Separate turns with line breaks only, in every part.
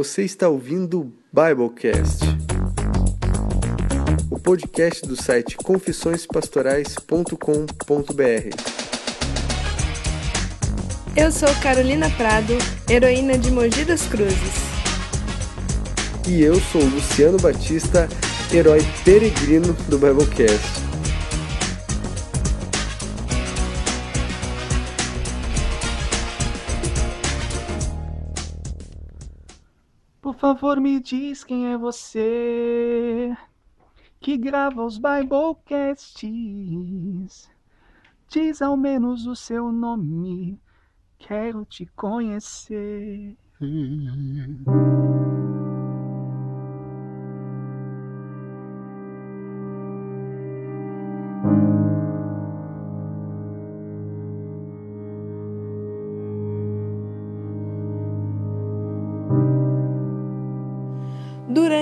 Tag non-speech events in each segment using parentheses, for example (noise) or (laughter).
Você está ouvindo o Biblecast, o podcast do site confissõespastorais.com.br.
Eu sou Carolina Prado, heroína de Mogi das Cruzes.
E eu sou Luciano Batista, herói peregrino do Biblecast.
Favor, me diz quem é você que grava os Biblecasts. Diz ao menos o seu nome, quero te conhecer.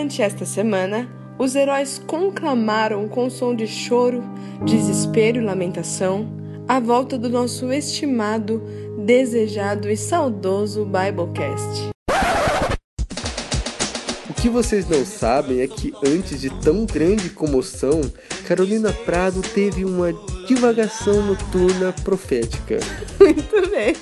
Durante esta semana, os heróis conclamaram com som de choro, desespero e lamentação a volta do nosso estimado, desejado e saudoso Biblecast.
O que vocês não sabem é que antes de tão grande comoção, Carolina Prado teve uma divagação noturna profética. (laughs)
Muito bem.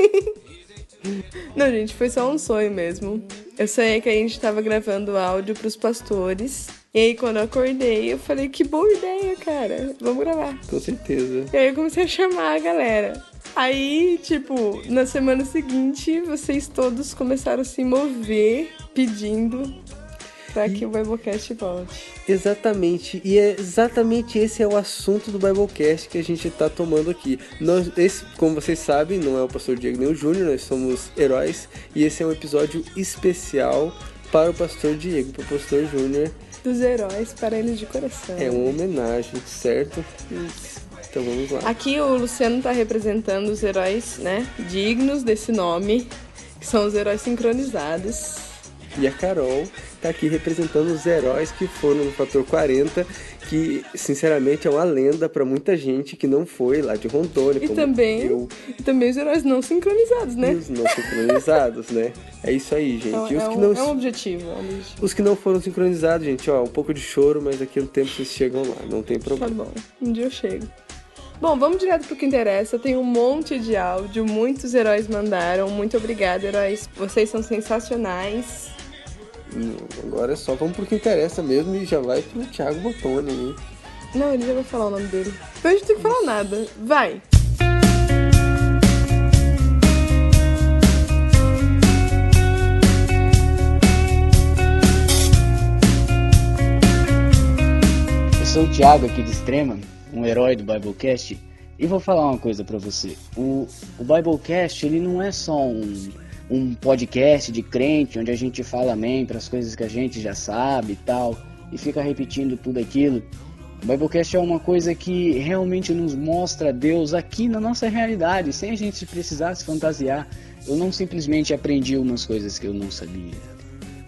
Não, gente, foi só um sonho mesmo. Eu sonhei que a gente tava gravando áudio pros pastores. E aí, quando eu acordei, eu falei, que boa ideia, cara. Vamos gravar.
Com certeza.
E aí eu comecei a chamar a galera. Aí, tipo, na semana seguinte, vocês todos começaram a se mover pedindo para que o Biblecast volte.
Exatamente, e é exatamente esse é o assunto do Biblecast que a gente está tomando aqui. Nós, esse, como vocês sabem, não é o pastor Diego nem o Júnior, nós somos heróis, e esse é um episódio especial para o pastor Diego, para o pastor Júnior.
Dos heróis para eles de coração.
É uma homenagem, certo? Então vamos lá.
Aqui o Luciano está representando os heróis, né, dignos desse nome, que são os heróis sincronizados.
E a Carol tá aqui representando os heróis que foram no Fator 40, que sinceramente é uma lenda para muita gente que não foi lá de Rondônia.
E também,
eu.
e também os heróis não sincronizados, né?
E os não sincronizados, né? É isso aí, gente.
É,
e os
é
que
um,
não,
é um objetivo, é um objetivo.
Os que não foram sincronizados, gente, ó, um pouco de choro, mas daqui a um tempo vocês chegam lá, não tem
Tá
problema.
bom, um dia eu chego. Bom, vamos direto pro que interessa. Tem um monte de áudio, muitos heróis mandaram. Muito obrigada, heróis. Vocês são sensacionais.
Agora é só vamos pro que interessa mesmo e já vai pro Thiago Botone aí.
Não, ele já vai falar o nome dele. Então a gente tem que falar nada. Vai!
Eu sou o Thiago aqui de Extrema, um herói do Biblecast, e vou falar uma coisa pra você. O, o Biblecast, ele não é só um, um podcast de crente, onde a gente fala amém para as coisas que a gente já sabe e tal, e fica repetindo tudo aquilo. O Biblecast é uma coisa que realmente nos mostra Deus aqui na nossa realidade, sem a gente precisar se fantasiar. Eu não simplesmente aprendi umas coisas que eu não sabia.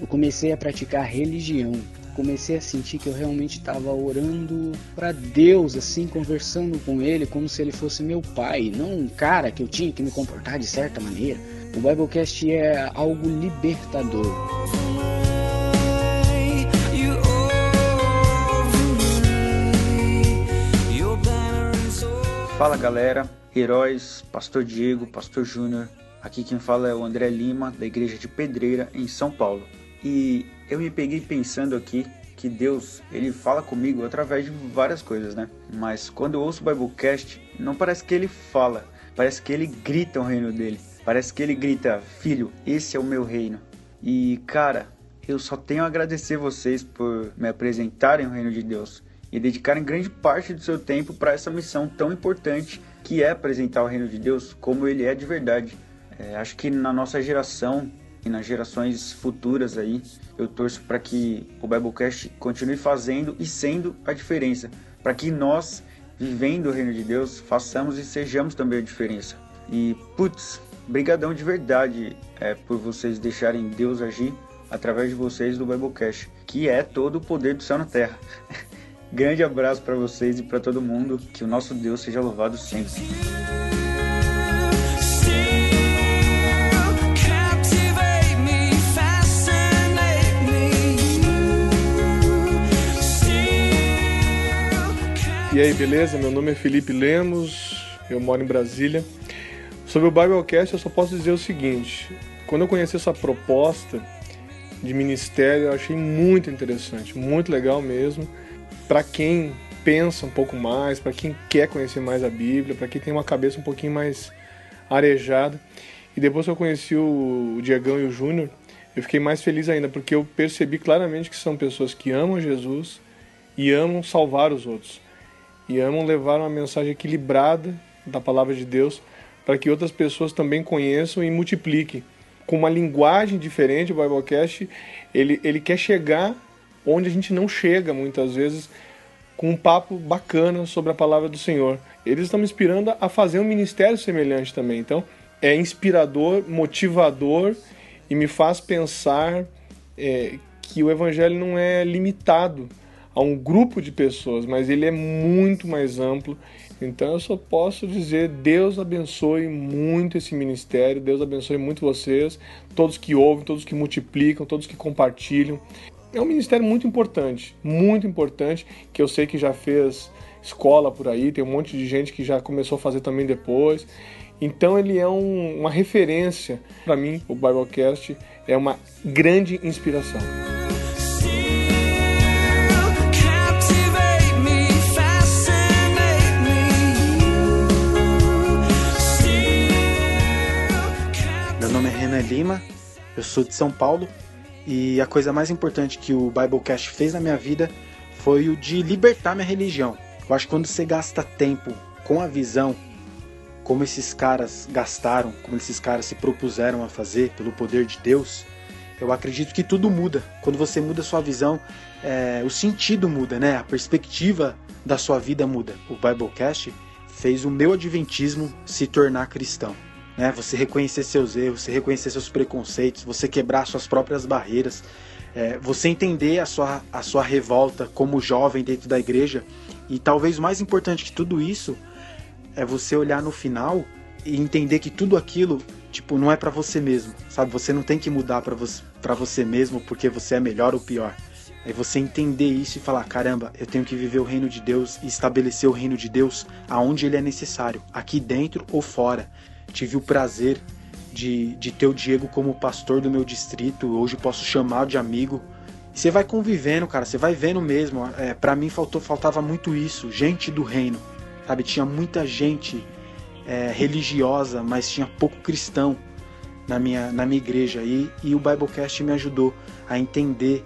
Eu comecei a praticar religião. Comecei a sentir que eu realmente estava orando para Deus, assim, conversando com Ele como se Ele fosse meu pai, não um cara que eu tinha que me comportar de certa maneira. O Biblecast é algo libertador.
Fala galera, heróis, Pastor Diego, Pastor Júnior. Aqui quem fala é o André Lima, da Igreja de Pedreira, em São Paulo. E eu me peguei pensando aqui que Deus, ele fala comigo através de várias coisas, né? Mas quando eu ouço o Biblecast, não parece que ele fala, parece que ele grita o reino dele. Parece que ele grita: "Filho, esse é o meu reino". E cara, eu só tenho a agradecer vocês por me apresentarem o reino de Deus e dedicarem grande parte do seu tempo para essa missão tão importante que é apresentar o reino de Deus como ele é de verdade. É, acho que na nossa geração e nas gerações futuras aí, eu torço para que o Biblecast continue fazendo e sendo a diferença, para que nós, vivendo o reino de Deus, façamos e sejamos também a diferença. E putz, brigadão de verdade é, por vocês deixarem Deus agir através de vocês do Biblecast, que é todo o poder do céu na terra. (laughs) Grande abraço para vocês e para todo mundo. Que o nosso Deus seja louvado sempre.
E aí, beleza? Meu nome é Felipe Lemos, eu moro em Brasília. Sobre o Biblecast, eu só posso dizer o seguinte: quando eu conheci essa proposta de ministério, eu achei muito interessante, muito legal mesmo. Para quem pensa um pouco mais, para quem quer conhecer mais a Bíblia, para quem tem uma cabeça um pouquinho mais arejada. E depois que eu conheci o Diegão e o Júnior, eu fiquei mais feliz ainda, porque eu percebi claramente que são pessoas que amam Jesus e amam salvar os outros. E amam levar uma mensagem equilibrada da palavra de Deus para que outras pessoas também conheçam e multipliquem. Com uma linguagem diferente, o Biblecast, ele, ele quer chegar onde a gente não chega muitas vezes, com um papo bacana sobre a palavra do Senhor. Eles estão me inspirando a fazer um ministério semelhante também. Então, é inspirador, motivador e me faz pensar é, que o evangelho não é limitado a um grupo de pessoas, mas ele é muito mais amplo. Então eu só posso dizer: Deus abençoe muito esse ministério, Deus abençoe muito vocês, todos que ouvem, todos que multiplicam, todos que compartilham. É um ministério muito importante, muito importante, que eu sei que já fez escola por aí, tem um monte de gente que já começou a fazer também depois. Então ele é um, uma referência para mim. O Biblecast é uma grande inspiração.
Renan Lima, eu sou de São Paulo e a coisa mais importante que o Biblecast fez na minha vida foi o de libertar minha religião. Eu acho que quando você gasta tempo com a visão como esses caras gastaram, como esses caras se propuseram a fazer pelo poder de Deus, eu acredito que tudo muda. Quando você muda sua visão, é, o sentido muda, né? A perspectiva da sua vida muda. O Biblecast fez o meu adventismo se tornar cristão. Né? Você reconhecer seus erros, você reconhecer seus preconceitos, você quebrar suas próprias barreiras, é, você entender a sua, a sua revolta como jovem dentro da igreja. E talvez mais importante que tudo isso é você olhar no final e entender que tudo aquilo, tipo, não é para você mesmo, sabe? Você não tem que mudar para você, pra você mesmo porque você é melhor ou pior. É você entender isso e falar: caramba, eu tenho que viver o reino de Deus e estabelecer o reino de Deus aonde ele é necessário, aqui dentro ou fora. Tive o prazer de, de ter o Diego como pastor do meu distrito, hoje posso chamar de amigo. Você vai convivendo, cara, você vai vendo mesmo. É, para mim faltou, faltava muito isso, gente do reino sabe? Tinha muita gente é, religiosa, mas tinha pouco cristão na minha, na minha igreja. E, e o Biblecast me ajudou a entender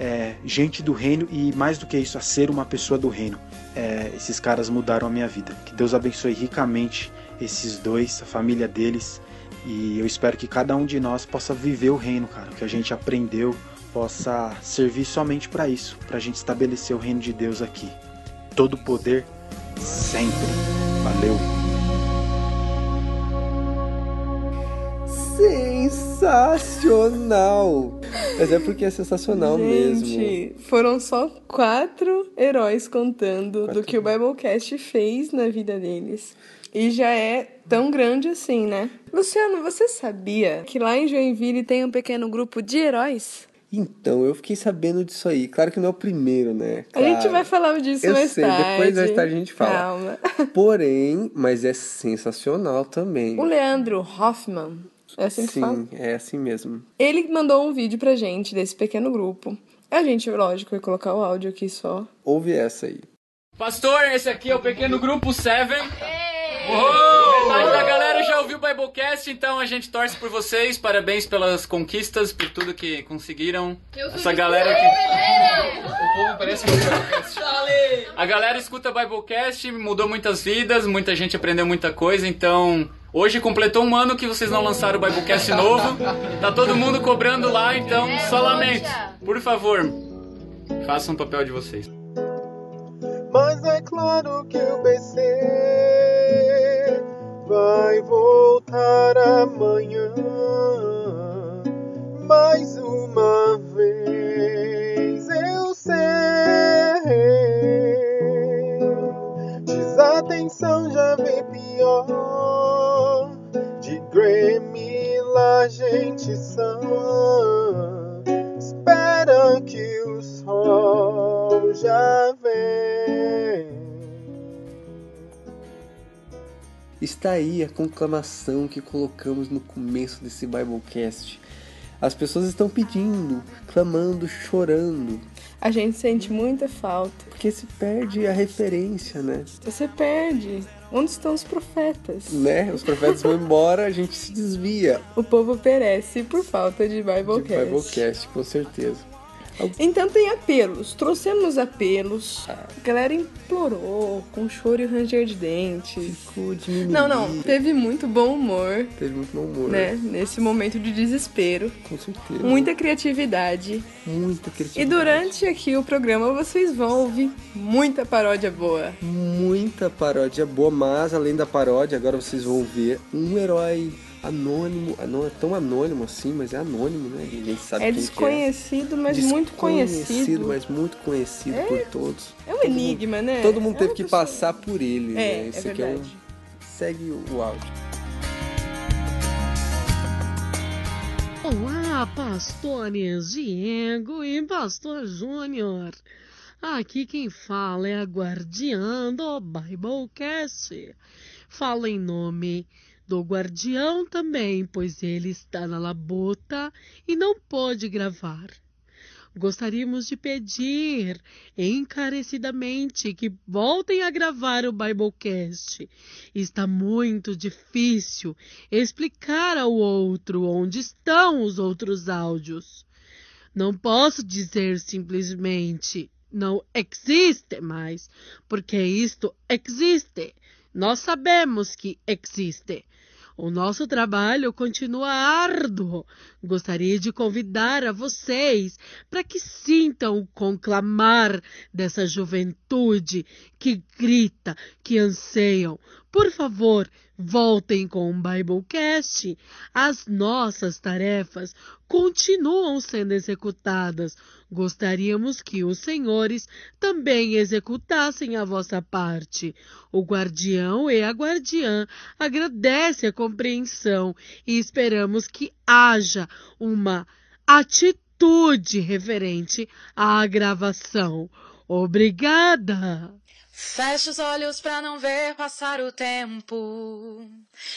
é, gente do reino e, mais do que isso, a ser uma pessoa do reino. É, esses caras mudaram a minha vida. Que Deus abençoe ricamente esses dois, a família deles. E eu espero que cada um de nós possa viver o reino, cara. O que a gente aprendeu possa servir somente para isso, para a gente estabelecer o reino de Deus aqui. Todo poder sempre. Valeu.
Sensacional! Mas é porque é sensacional
Gente,
mesmo.
foram só quatro heróis contando quatro. do que o Biblecast fez na vida deles. E já é tão grande assim, né? Luciano, você sabia que lá em Joinville tem um pequeno grupo de heróis?
Então, eu fiquei sabendo disso aí. Claro que não é o primeiro, né?
Claro. A gente vai falar disso
eu
mais
sei,
tarde.
Depois mais tarde a gente fala.
Calma. (laughs)
Porém, mas é sensacional também.
O Leandro Hoffman, é assim que
Sim,
fala?
é assim mesmo.
Ele mandou um vídeo pra gente desse pequeno grupo. A gente, lógico, vai colocar o áudio aqui só.
Ouve essa aí.
Pastor, esse aqui é o pequeno grupo Seven. Uou! Metade da galera já ouviu o Biblecast, então a gente torce por vocês. Parabéns pelas conquistas, por tudo que conseguiram. Essa galera aqui. O povo parece que ouviu o Biblecast. A galera escuta o Biblecast, mudou muitas vidas, muita gente aprendeu muita coisa, então. Hoje completou um ano que vocês não lançaram o Biblecast novo. Tá todo mundo cobrando lá, então só lamento. Por favor, façam o papel de vocês.
Mas é claro que o BC
aí a conclamação que colocamos no começo desse Biblecast. As pessoas estão pedindo, clamando, chorando.
A gente sente muita falta.
Porque se perde a referência, né?
Você perde. Onde estão os profetas?
Né? Os profetas vão embora, a gente se desvia.
O povo perece por falta de Biblecast.
De Biblecast, com certeza.
Então tem apelos. Trouxemos apelos. A galera implorou, com choro e ranger de dente.
Ficou.
Não, não. Teve muito bom humor.
Teve muito bom humor.
Né? Nesse momento de desespero.
Com certeza.
Muita criatividade.
Muita criatividade.
E durante aqui o programa vocês vão ouvir muita paródia boa.
Muita paródia boa, mas além da paródia, agora vocês vão ver um herói anônimo, não é tão anônimo assim, mas é anônimo, né? Ninguém sabe
é
quem
desconhecido,
é.
mas muito conhecido.
Desconhecido, mas muito conhecido
é,
por todos.
É um todo enigma,
mundo,
né?
Todo mundo
é
teve que pessoa... passar por ele,
é,
né?
Esse
é
aqui é um...
Segue o áudio.
Olá, pastores Diego e pastor Júnior. Aqui quem fala é a guardiã do Biblecast. Fala em nome do guardião também, pois ele está na labuta e não pôde gravar. Gostaríamos de pedir encarecidamente que voltem a gravar o Biblecast. Está muito difícil explicar ao outro onde estão os outros áudios. Não posso dizer simplesmente não existe mais, porque isto existe. Nós sabemos que existe. O nosso trabalho continua árduo. Gostaria de convidar a vocês para que sintam o conclamar dessa juventude que grita, que anseiam. Por favor, voltem com o Biblecast. As nossas tarefas continuam sendo executadas. Gostaríamos que os senhores também executassem a vossa parte. O guardião e a guardiã agradece a compreensão e esperamos que haja uma atitude referente à gravação. Obrigada!
Fecho os olhos pra não ver passar o tempo.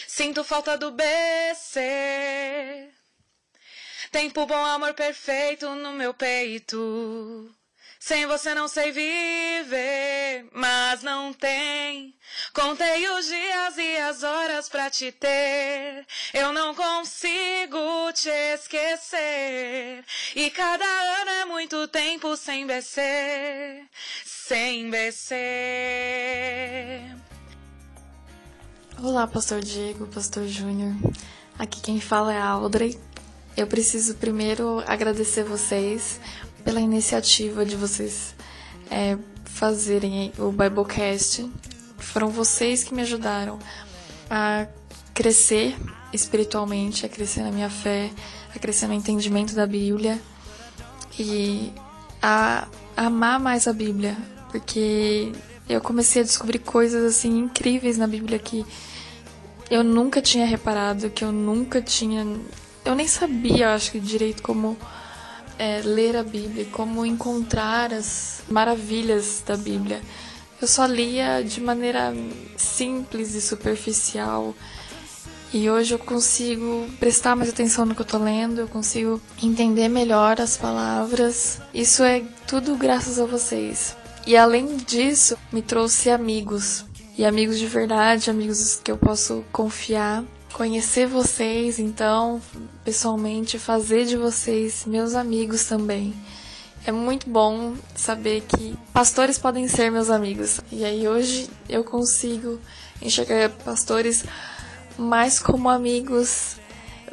Sinto falta do BC. Tempo bom, amor perfeito no meu peito. Sem você não sei viver, mas não tem. Contei os dias e as horas pra te ter. Eu não consigo te esquecer. E cada ano é muito tempo sem BC. Sem BC.
Olá, Pastor Diego, Pastor Júnior. Aqui quem fala é a Audrey. Eu preciso primeiro agradecer vocês pela iniciativa de vocês é, fazerem o Biblecast. Foram vocês que me ajudaram a crescer espiritualmente, a crescer na minha fé, a crescer no entendimento da Bíblia e a amar mais a Bíblia, porque eu comecei a descobrir coisas assim incríveis na Bíblia que eu nunca tinha reparado, que eu nunca tinha, eu nem sabia, acho que direito como é, ler a Bíblia, como encontrar as maravilhas da Bíblia. Eu só lia de maneira simples e superficial. E hoje eu consigo prestar mais atenção no que eu tô lendo, eu consigo entender melhor as palavras. Isso é tudo graças a vocês. E além disso, me trouxe amigos. E amigos de verdade, amigos que eu posso confiar conhecer vocês, então, pessoalmente, fazer de vocês meus amigos também. É muito bom saber que pastores podem ser meus amigos. E aí hoje eu consigo enxergar pastores mais como amigos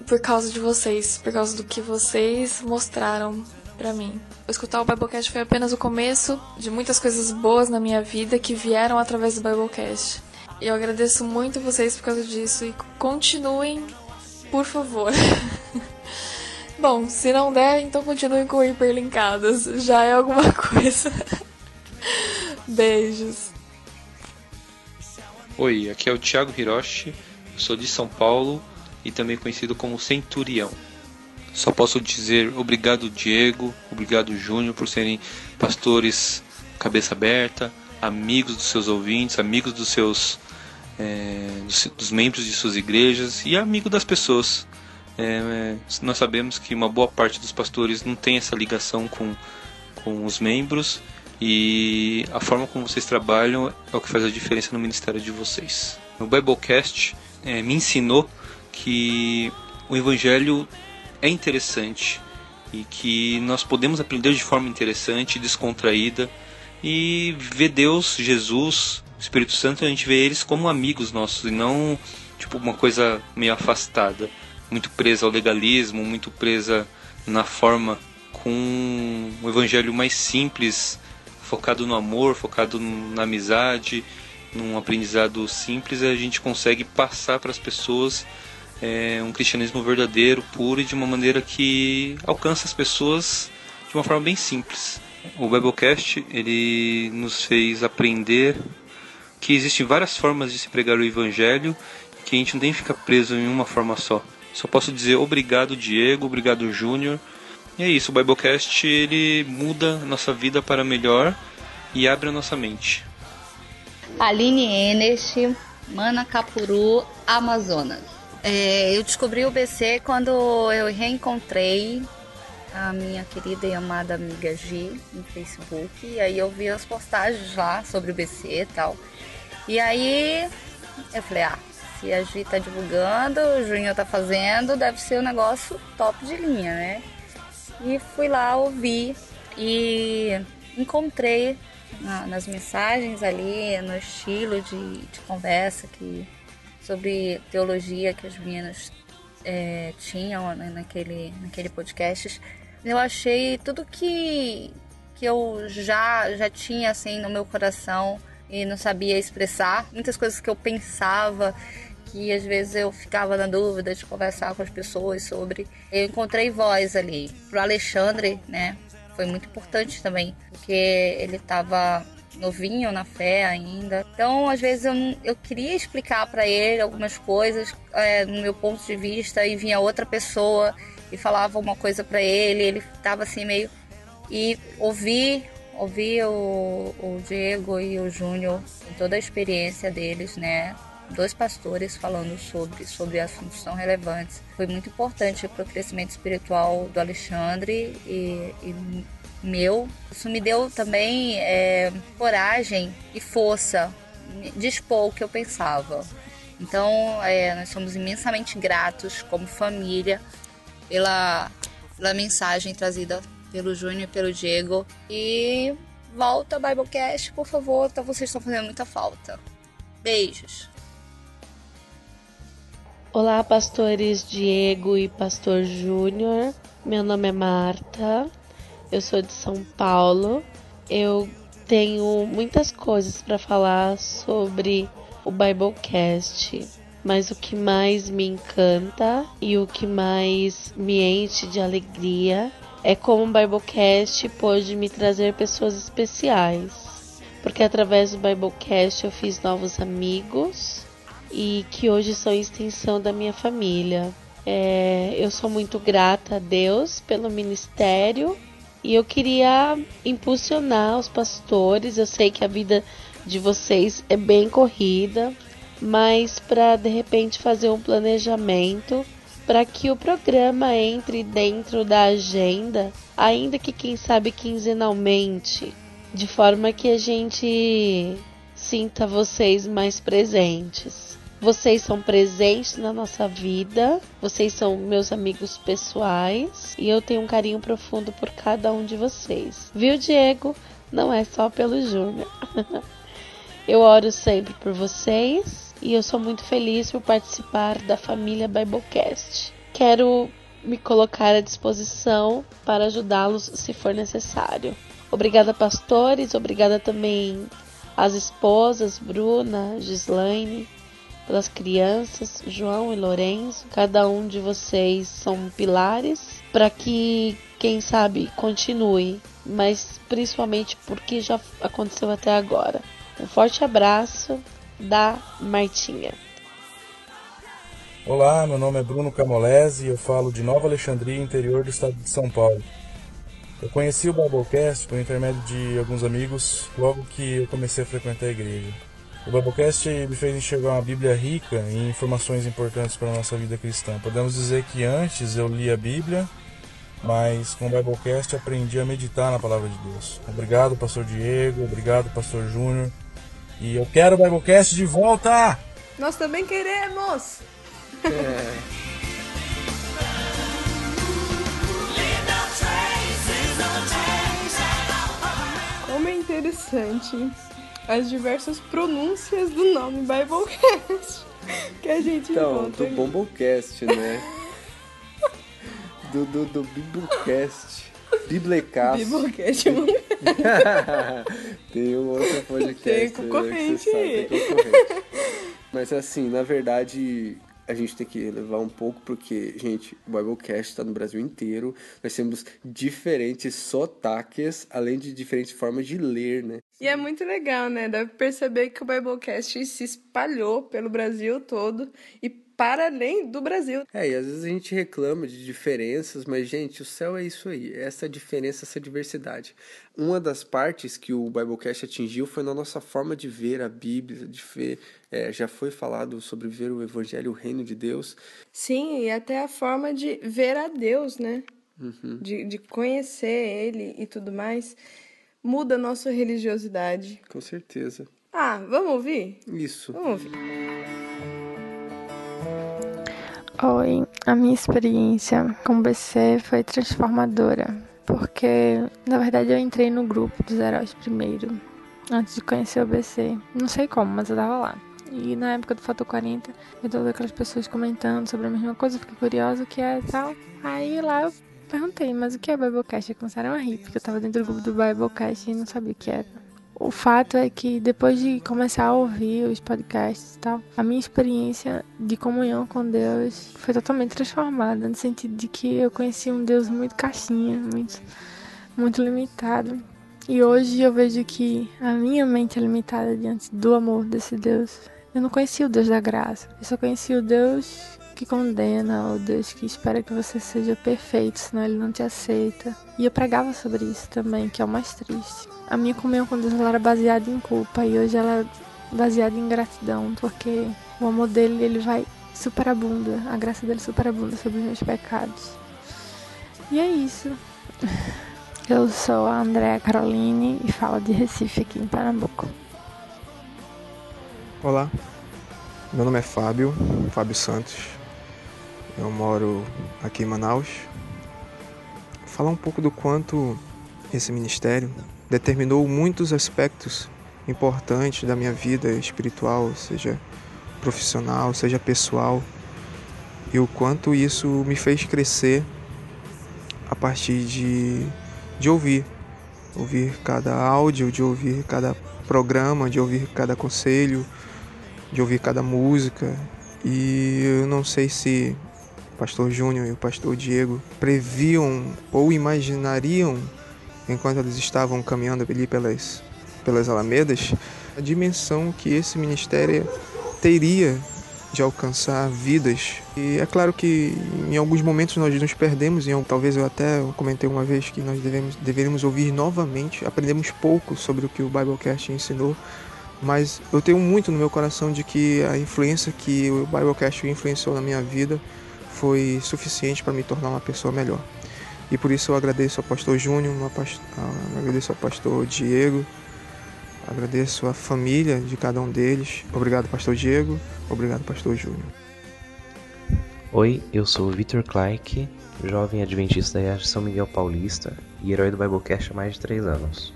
por causa de vocês, por causa do que vocês mostraram para mim. Escutar o Biblecast foi apenas o começo de muitas coisas boas na minha vida que vieram através do Biblecast. Eu agradeço muito vocês por causa disso e continuem, por favor. (laughs) Bom, se não der, então continuem com hiperlinkadas. Já é alguma (laughs) coisa. Beijos.
Oi, aqui é o Thiago Hiroshi, sou de São Paulo e também conhecido como Centurião. Só posso dizer obrigado Diego, obrigado Júnior por serem pastores cabeça aberta, amigos dos seus ouvintes, amigos dos seus é, dos, dos, membros de suas igrejas e amigo das pessoas. É, nós sabemos que uma boa parte dos pastores não tem essa ligação com, com os membros e a forma como vocês trabalham é o que faz a diferença no ministério de vocês. O Biblecast é, me ensinou que o Evangelho é interessante e que nós podemos aprender de forma interessante, descontraída e ver Deus, Jesus, Espírito Santo, a gente vê eles como amigos nossos e não tipo uma coisa meio afastada, muito presa ao legalismo, muito presa na forma com um evangelho mais simples, focado no amor, focado na amizade, num aprendizado simples, a gente consegue passar para as pessoas é, um cristianismo verdadeiro, puro e de uma maneira que alcança as pessoas de uma forma bem simples. O Biblecast ele nos fez aprender que existem várias formas de se pregar o evangelho e que a gente não tem que ficar preso em uma forma só. Só posso dizer obrigado Diego, obrigado Júnior. E é isso, o Biblecast ele muda a nossa vida para melhor e abre a nossa mente.
Aline Enest, Manacapuru, Amazonas. É, eu descobri o BC quando eu reencontrei a minha querida e amada amiga G no Facebook. E aí eu vi as postagens lá sobre o BC e tal. E aí eu falei, ah, se a Gi tá divulgando, o Júnior tá fazendo, deve ser um negócio top de linha, né? E fui lá ouvir e encontrei na, nas mensagens ali, no estilo de, de, conversa que sobre teologia que as meninas é, tinham né, naquele, naquele podcast, eu achei tudo que, que eu já, já tinha assim no meu coração e não sabia expressar. Muitas coisas que eu pensava que às vezes eu ficava na dúvida de conversar com as pessoas sobre. Eu encontrei voz ali. Pro Alexandre, né? Foi muito importante também, porque ele estava novinho na fé ainda. Então, às vezes eu, eu queria explicar para ele algumas coisas é, no meu ponto de vista e vinha outra pessoa e falava uma coisa para ele, ele estava assim meio e ouvir ouvir o, o Diego e o Júnior, toda a experiência deles, né? Dois pastores falando sobre, sobre assuntos tão relevantes. Foi muito importante para o crescimento espiritual do Alexandre e, e meu. Isso me deu também é, coragem e força de expor o que eu pensava. Então, é, nós somos imensamente gratos como família pela, pela mensagem trazida pelo Júnior e pelo Diego. E volta Biblecast, por favor, tá, vocês estão fazendo muita falta. Beijos.
Olá, pastores Diego e pastor Júnior. Meu nome é Marta. Eu sou de São Paulo. Eu tenho muitas coisas para falar sobre o Biblecast mas o que mais me encanta e o que mais me enche de alegria é como o Biblecast pôde me trazer pessoas especiais. Porque através do Biblecast eu fiz novos amigos e que hoje são extensão da minha família. É, eu sou muito grata a Deus pelo ministério e eu queria impulsionar os pastores. Eu sei que a vida de vocês é bem corrida, mas para de repente fazer um planejamento para que o programa entre dentro da agenda, ainda que quem sabe quinzenalmente, de forma que a gente sinta vocês mais presentes. Vocês são presentes na nossa vida, vocês são meus amigos pessoais e eu tenho um carinho profundo por cada um de vocês. Viu, Diego? Não é só pelo Júnior. (laughs) eu oro sempre por vocês e eu sou muito feliz por participar da família Biblecast. Quero me colocar à disposição para ajudá-los se for necessário. Obrigada, pastores, obrigada também às esposas Bruna, Gislaine, pelas crianças, João e Lourenço. Cada um de vocês são pilares para que, quem sabe, continue, mas principalmente porque já aconteceu até agora. Um forte abraço da Martinha.
Olá, meu nome é Bruno Camolese e eu falo de Nova Alexandria, interior do estado de São Paulo. Eu conheci o Biblecast por intermédio de alguns amigos logo que eu comecei a frequentar a igreja. O Biblecast me fez enxergar uma Bíblia rica em informações importantes para a nossa vida cristã. Podemos dizer que antes eu lia a Bíblia, mas com o Biblecast aprendi a meditar na palavra de Deus. Obrigado, pastor Diego, obrigado, pastor Júnior. E eu quero o Biblecast de volta!
Nós também queremos! É. Como é interessante as diversas pronúncias do nome Biblecast que a gente
então,
encontra.
do Biblecast, né? (laughs) do, do, do Biblecast. Biblecast.
Biblecast (laughs)
Tem um outro podcast.
Tem concorrente.
Né, tem concorrente. Mas assim, na verdade, a gente tem que levar um pouco, porque, gente, o Biblecast está no Brasil inteiro. Nós temos diferentes sotaques, além de diferentes formas de ler, né?
E é muito legal, né? Dá pra perceber que o Biblecast se espalhou pelo Brasil todo e para além do Brasil.
É, e às vezes a gente reclama de diferenças, mas, gente, o céu é isso aí, essa diferença, essa diversidade. Uma das partes que o Biblecast atingiu foi na nossa forma de ver a Bíblia, de ver, é, já foi falado sobre ver o Evangelho, o reino de Deus.
Sim, e até a forma de ver a Deus, né?
Uhum.
De, de conhecer Ele e tudo mais. Muda a nossa religiosidade.
Com certeza.
Ah, vamos ouvir?
Isso.
Vamos ouvir.
Oi, a minha experiência com o BC foi transformadora, porque na verdade eu entrei no grupo dos heróis primeiro, antes de conhecer o BC. Não sei como, mas eu tava lá. E na época do Foto 40, eu todas aquelas pessoas comentando sobre a mesma coisa, fiquei curiosa o que é e tal. Aí lá eu perguntei, mas o que é Biblecast? E começaram a rir, porque eu tava dentro do grupo do Biblecast e não sabia o que era. O fato é que depois de começar a ouvir os podcasts e tal, a minha experiência de comunhão com Deus foi totalmente transformada, no sentido de que eu conheci um Deus muito caixinha, muito, muito limitado. E hoje eu vejo que a minha mente é limitada diante do amor desse Deus. Eu não conhecia o Deus da graça, eu só conhecia o Deus que condena, o Deus que espera que você seja perfeito, senão ele não te aceita. E eu pregava sobre isso também, que é o mais triste. A minha comunhão com Deus era baseada em culpa e hoje ela é baseada em gratidão, porque o amor dele ele vai superabunda, a graça dele superabunda sobre os meus pecados. E é isso. Eu sou a Andréa Caroline e falo de Recife aqui em Pernambuco.
Olá, meu nome é Fábio, Fábio Santos. Eu moro aqui em Manaus. Falar um pouco do quanto esse ministério determinou muitos aspectos importantes da minha vida espiritual, seja profissional, seja pessoal, e o quanto isso me fez crescer a partir de, de ouvir, ouvir cada áudio, de ouvir cada programa, de ouvir cada conselho, de ouvir cada música. E eu não sei se pastor Júnior e o pastor Diego previam ou imaginariam enquanto eles estavam caminhando ali pelas, pelas alamedas, a dimensão que esse ministério teria de alcançar vidas. E é claro que em alguns momentos nós nos perdemos, em, talvez eu até comentei uma vez que nós devemos, deveríamos ouvir novamente, aprendemos pouco sobre o que o Biblecast ensinou, mas eu tenho muito no meu coração de que a influência que o Biblecast influenciou na minha vida foi suficiente para me tornar uma pessoa melhor. E por isso eu agradeço ao pastor Júnior, agradeço ao pastor Diego, agradeço a família de cada um deles. Obrigado, pastor Diego. Obrigado, pastor Júnior.
Oi, eu sou o Victor Clark, jovem adventista da Igreja São Miguel Paulista e herói do Biblecast há mais de três anos.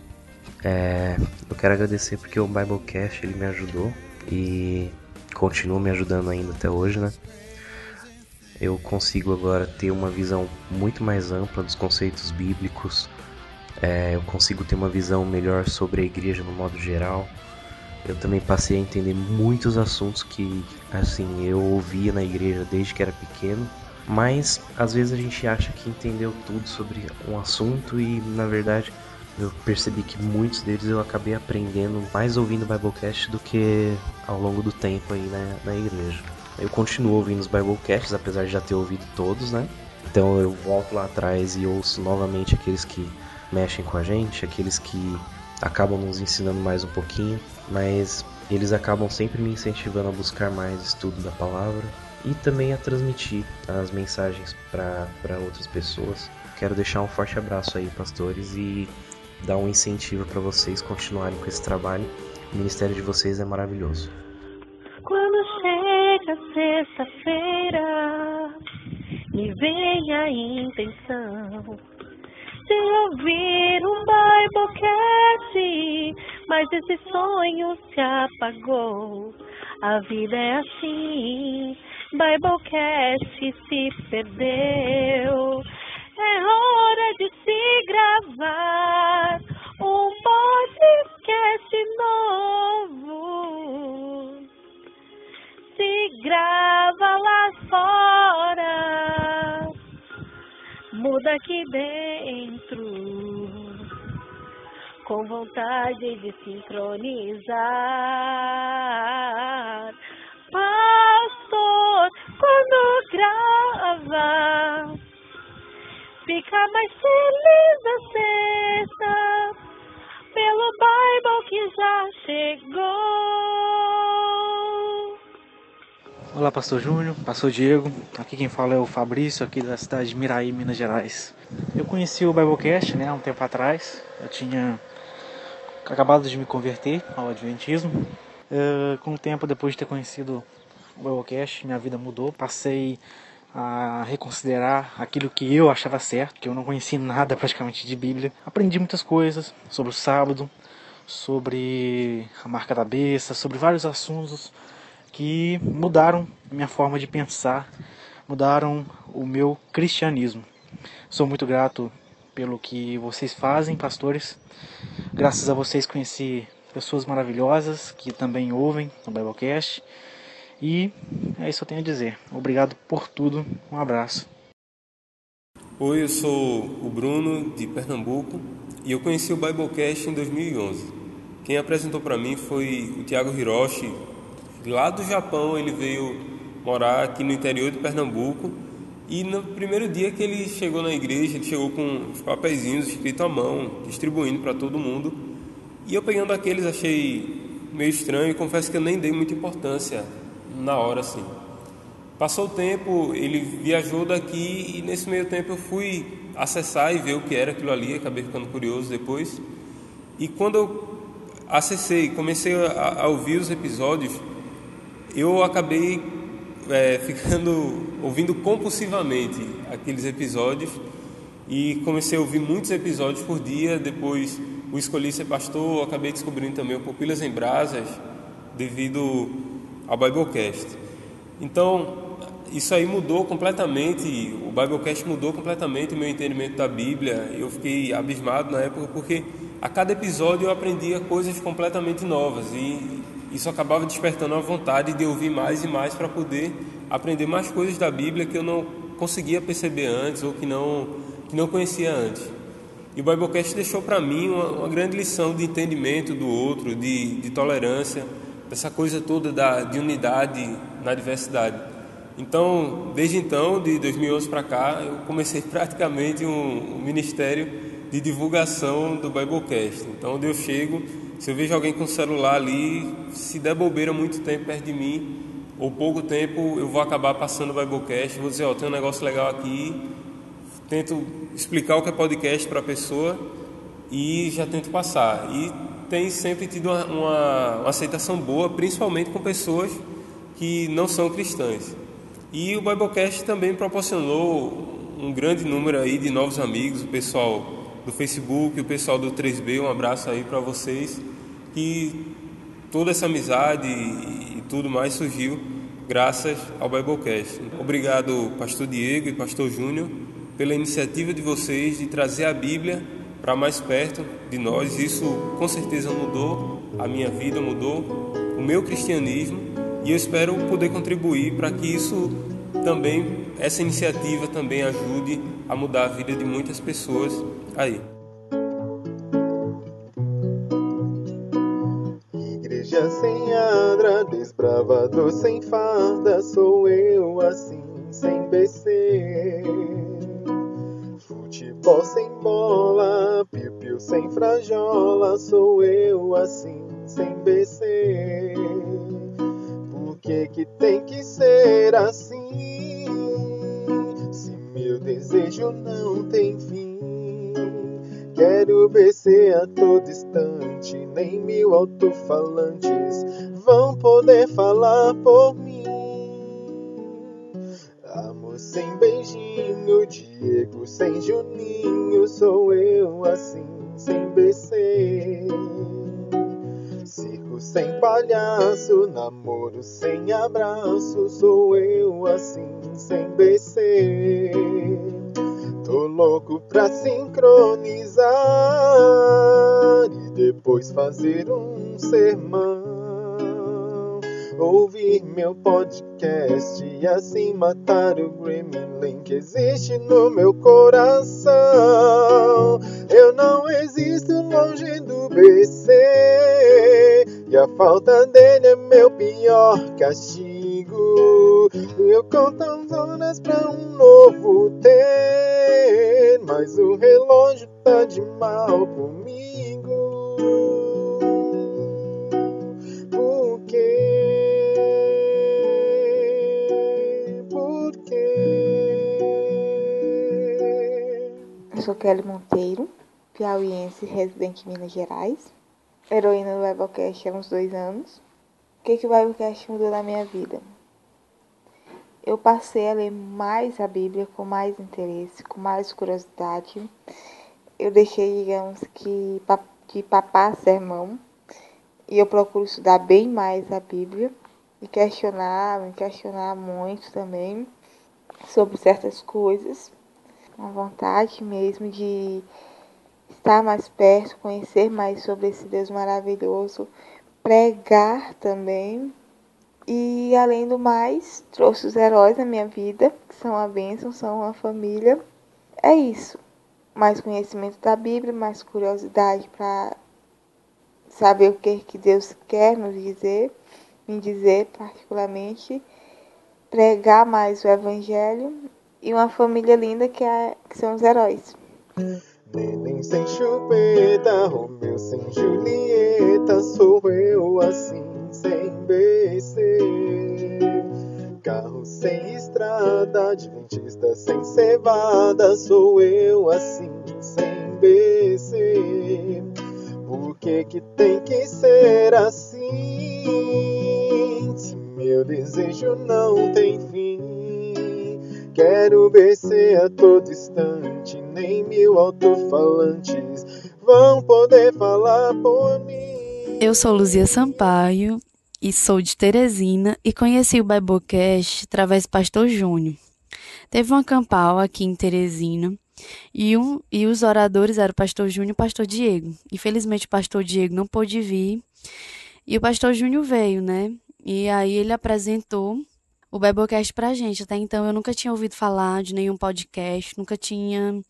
É, eu quero agradecer porque o Biblecast ele me ajudou e continua me ajudando ainda até hoje, né? Eu consigo agora ter uma visão muito mais ampla dos conceitos bíblicos, é, eu consigo ter uma visão melhor sobre a igreja no modo geral. Eu também passei a entender muitos assuntos que, assim, eu ouvia na igreja desde que era pequeno, mas às vezes a gente acha que entendeu tudo sobre um assunto e, na verdade, eu percebi que muitos deles eu acabei aprendendo mais ouvindo o Biblecast do que ao longo do tempo aí na, na igreja. Eu continuo ouvindo os Biblecasts, apesar de já ter ouvido todos, né? Então eu volto lá atrás e ouço novamente aqueles que mexem com a gente, aqueles que acabam nos ensinando mais um pouquinho. Mas Eles acabam sempre me incentivando a buscar mais estudo da palavra e também a transmitir as mensagens para outras pessoas. Quero deixar um forte abraço aí, pastores, e dar um incentivo para vocês continuarem com esse trabalho. O ministério de vocês é maravilhoso.
Quando chega sexta-feira, me vem a intenção de ouvir um Biblecast, mas esse sonho se apagou. A vida é assim, Biblecast se perdeu. É hora de vontade de sincronizar. Pastor, quando grava, fica mais feliz a sexta pelo Bible que já chegou.
Olá, Pastor Júnior, Pastor Diego. Aqui quem fala é o Fabrício, aqui da cidade de Miraí, Minas Gerais. Eu conheci o Biblecast né, há um tempo atrás. Eu tinha acabado de me converter ao Adventismo. Uh, com o tempo, depois de ter conhecido o Biblecast, minha vida mudou. Passei a reconsiderar aquilo que eu achava certo, que eu não conhecia nada praticamente de Bíblia. Aprendi muitas coisas sobre o sábado, sobre a marca da besta, sobre vários assuntos que mudaram minha forma de pensar, mudaram o meu cristianismo. Sou muito grato pelo que vocês fazem, pastores. Graças a vocês conheci pessoas maravilhosas que também ouvem o Biblecast. E é isso que eu tenho a dizer. Obrigado por tudo. Um abraço.
Oi, eu sou o Bruno de Pernambuco e eu conheci o Biblecast em 2011. Quem apresentou para mim foi o Tiago Hiroshi. Lá do Japão ele veio morar aqui no interior de Pernambuco e no primeiro dia que ele chegou na igreja, ele chegou com os papeizinhos escritos à mão, distribuindo para todo mundo. E eu pegando aqueles achei meio estranho e confesso que eu nem dei muita importância na hora assim. Passou o tempo, ele viajou daqui e nesse meio tempo eu fui acessar e ver o que era aquilo ali, acabei ficando curioso depois. E quando eu acessei, comecei a, a ouvir os episódios, eu acabei é, (laughs) ficando ouvindo compulsivamente aqueles episódios e comecei a ouvir muitos episódios por dia. Depois o escolhi ser pastor, acabei descobrindo também o Pupilas em Brasas devido ao Biblecast. Então isso aí mudou completamente, o Biblecast mudou completamente o meu entendimento da Bíblia. Eu fiquei abismado na época porque a cada episódio eu aprendia coisas completamente novas e isso acabava despertando a vontade de ouvir mais e mais para poder aprender mais coisas da Bíblia que eu não conseguia perceber antes ou que não, que não conhecia antes. E o Biblecast deixou para mim uma, uma, grande lição de entendimento do outro, de, de tolerância, dessa coisa toda da, de unidade na diversidade. Então, desde então, de 2011 para cá, eu comecei (laughs) praticamente um, um ministério de divulgação do Biblecast. Então, onde eu chego, se eu vejo alguém com celular ali, se der bobeira muito tempo perto de mim, ou pouco tempo, eu vou acabar passando o Biblecast, vou dizer, ó, tem um negócio legal aqui, tento explicar o que é podcast para a pessoa e já tento passar. E tem sempre tido uma, uma, uma aceitação boa, principalmente com pessoas que não são cristãs. E o Biblecast também proporcionou um grande número aí de novos amigos, o pessoal do Facebook, o pessoal do 3B, um abraço aí para vocês. E toda essa amizade tudo mais surgiu graças ao Biblecast. Obrigado, Pastor Diego e Pastor Júnior, pela iniciativa de vocês de trazer a Bíblia para mais perto de nós. Isso com certeza mudou a minha vida, mudou o meu cristianismo e eu espero poder contribuir para que isso também, essa iniciativa também ajude a mudar a vida de muitas pessoas aí.
Desbravador sem farda, sou eu assim, sem BC. Futebol sem bola, piu-piu sem frajola, sou eu assim, sem BC. que tem que ser assim? Se meu desejo não tem fim, quero BC a todo instante, nem mil alto-falantes vão poder falar por mim. Amor sem beijinho, Diego sem Juninho, sou eu assim, sem BC. Circo sem palhaço, namoro sem abraço, sou eu assim, sem BC. Tô louco pra sincronizar e depois fazer um sermão. Ouvir meu podcast e assim matar o gremlin que existe no meu coração. Eu não existo longe do BC e a falta dele é meu pior castigo. Eu conto as horas pra um novo ter, mas o relógio tá de mal comigo. Por quê? Por quê?
Eu sou Kelly Monteiro, piauiense residente em Minas Gerais, heroína do Biblecast há uns dois anos. O que, que o Biblecast mudou na minha vida? Eu passei a ler mais a Bíblia com mais interesse, com mais curiosidade. Eu deixei, digamos que, de papar sermão e eu procuro estudar bem mais a Bíblia e questionar, me questionar muito também sobre certas coisas. Uma vontade mesmo de estar mais perto, conhecer mais sobre esse Deus maravilhoso, pregar também. E além do mais, trouxe os heróis na minha vida, que são a bênção, são uma família. É isso. Mais conhecimento da Bíblia, mais curiosidade para saber o que, que Deus quer nos dizer, me dizer particularmente, pregar mais o Evangelho e uma família linda que, é, que são os heróis.
Neném sem chupeta, Romeu sem Julieta, sou eu assim, sem BC. Carro sem estrada, adventista sem cevada, sou eu assim, sem BC. Por que que tem que ser assim? Se meu desejo não tem fim. Quero BC a todo instante, nem mil alto-falantes vão poder falar por mim.
Eu sou Luzia Sampaio e sou de Teresina e conheci o Biblecast através do Pastor Júnior. Teve uma campal aqui em Teresina e, um, e os oradores eram o Pastor Júnior e o Pastor Diego. Infelizmente o Pastor Diego não pôde vir e o Pastor Júnior veio, né? E aí ele apresentou o Biblecast pra gente. Até então eu nunca tinha ouvido falar de nenhum podcast, nunca tinha.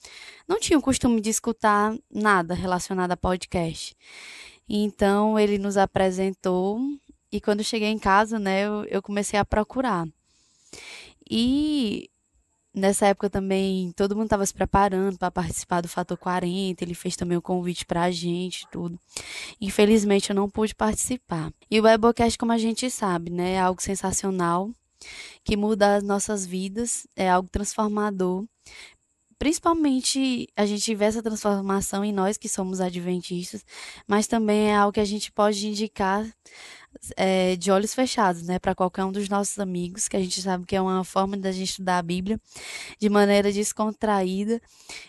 Não tinha o costume de escutar nada relacionado a podcast. Então ele nos apresentou e quando cheguei em casa, né, eu, eu comecei a procurar. E nessa época também todo mundo estava se preparando para participar do Fator 40, ele fez também o convite para a gente tudo. Infelizmente eu não pude participar. E o Biblecast, como a gente sabe, né, é algo sensacional que muda as nossas vidas, é algo transformador. Principalmente a gente vê essa transformação em nós que somos adventistas, mas também é algo que a gente pode indicar é, de olhos fechados, né, para qualquer um dos nossos amigos, que a gente sabe que é uma forma da gente estudar a Bíblia de maneira descontraída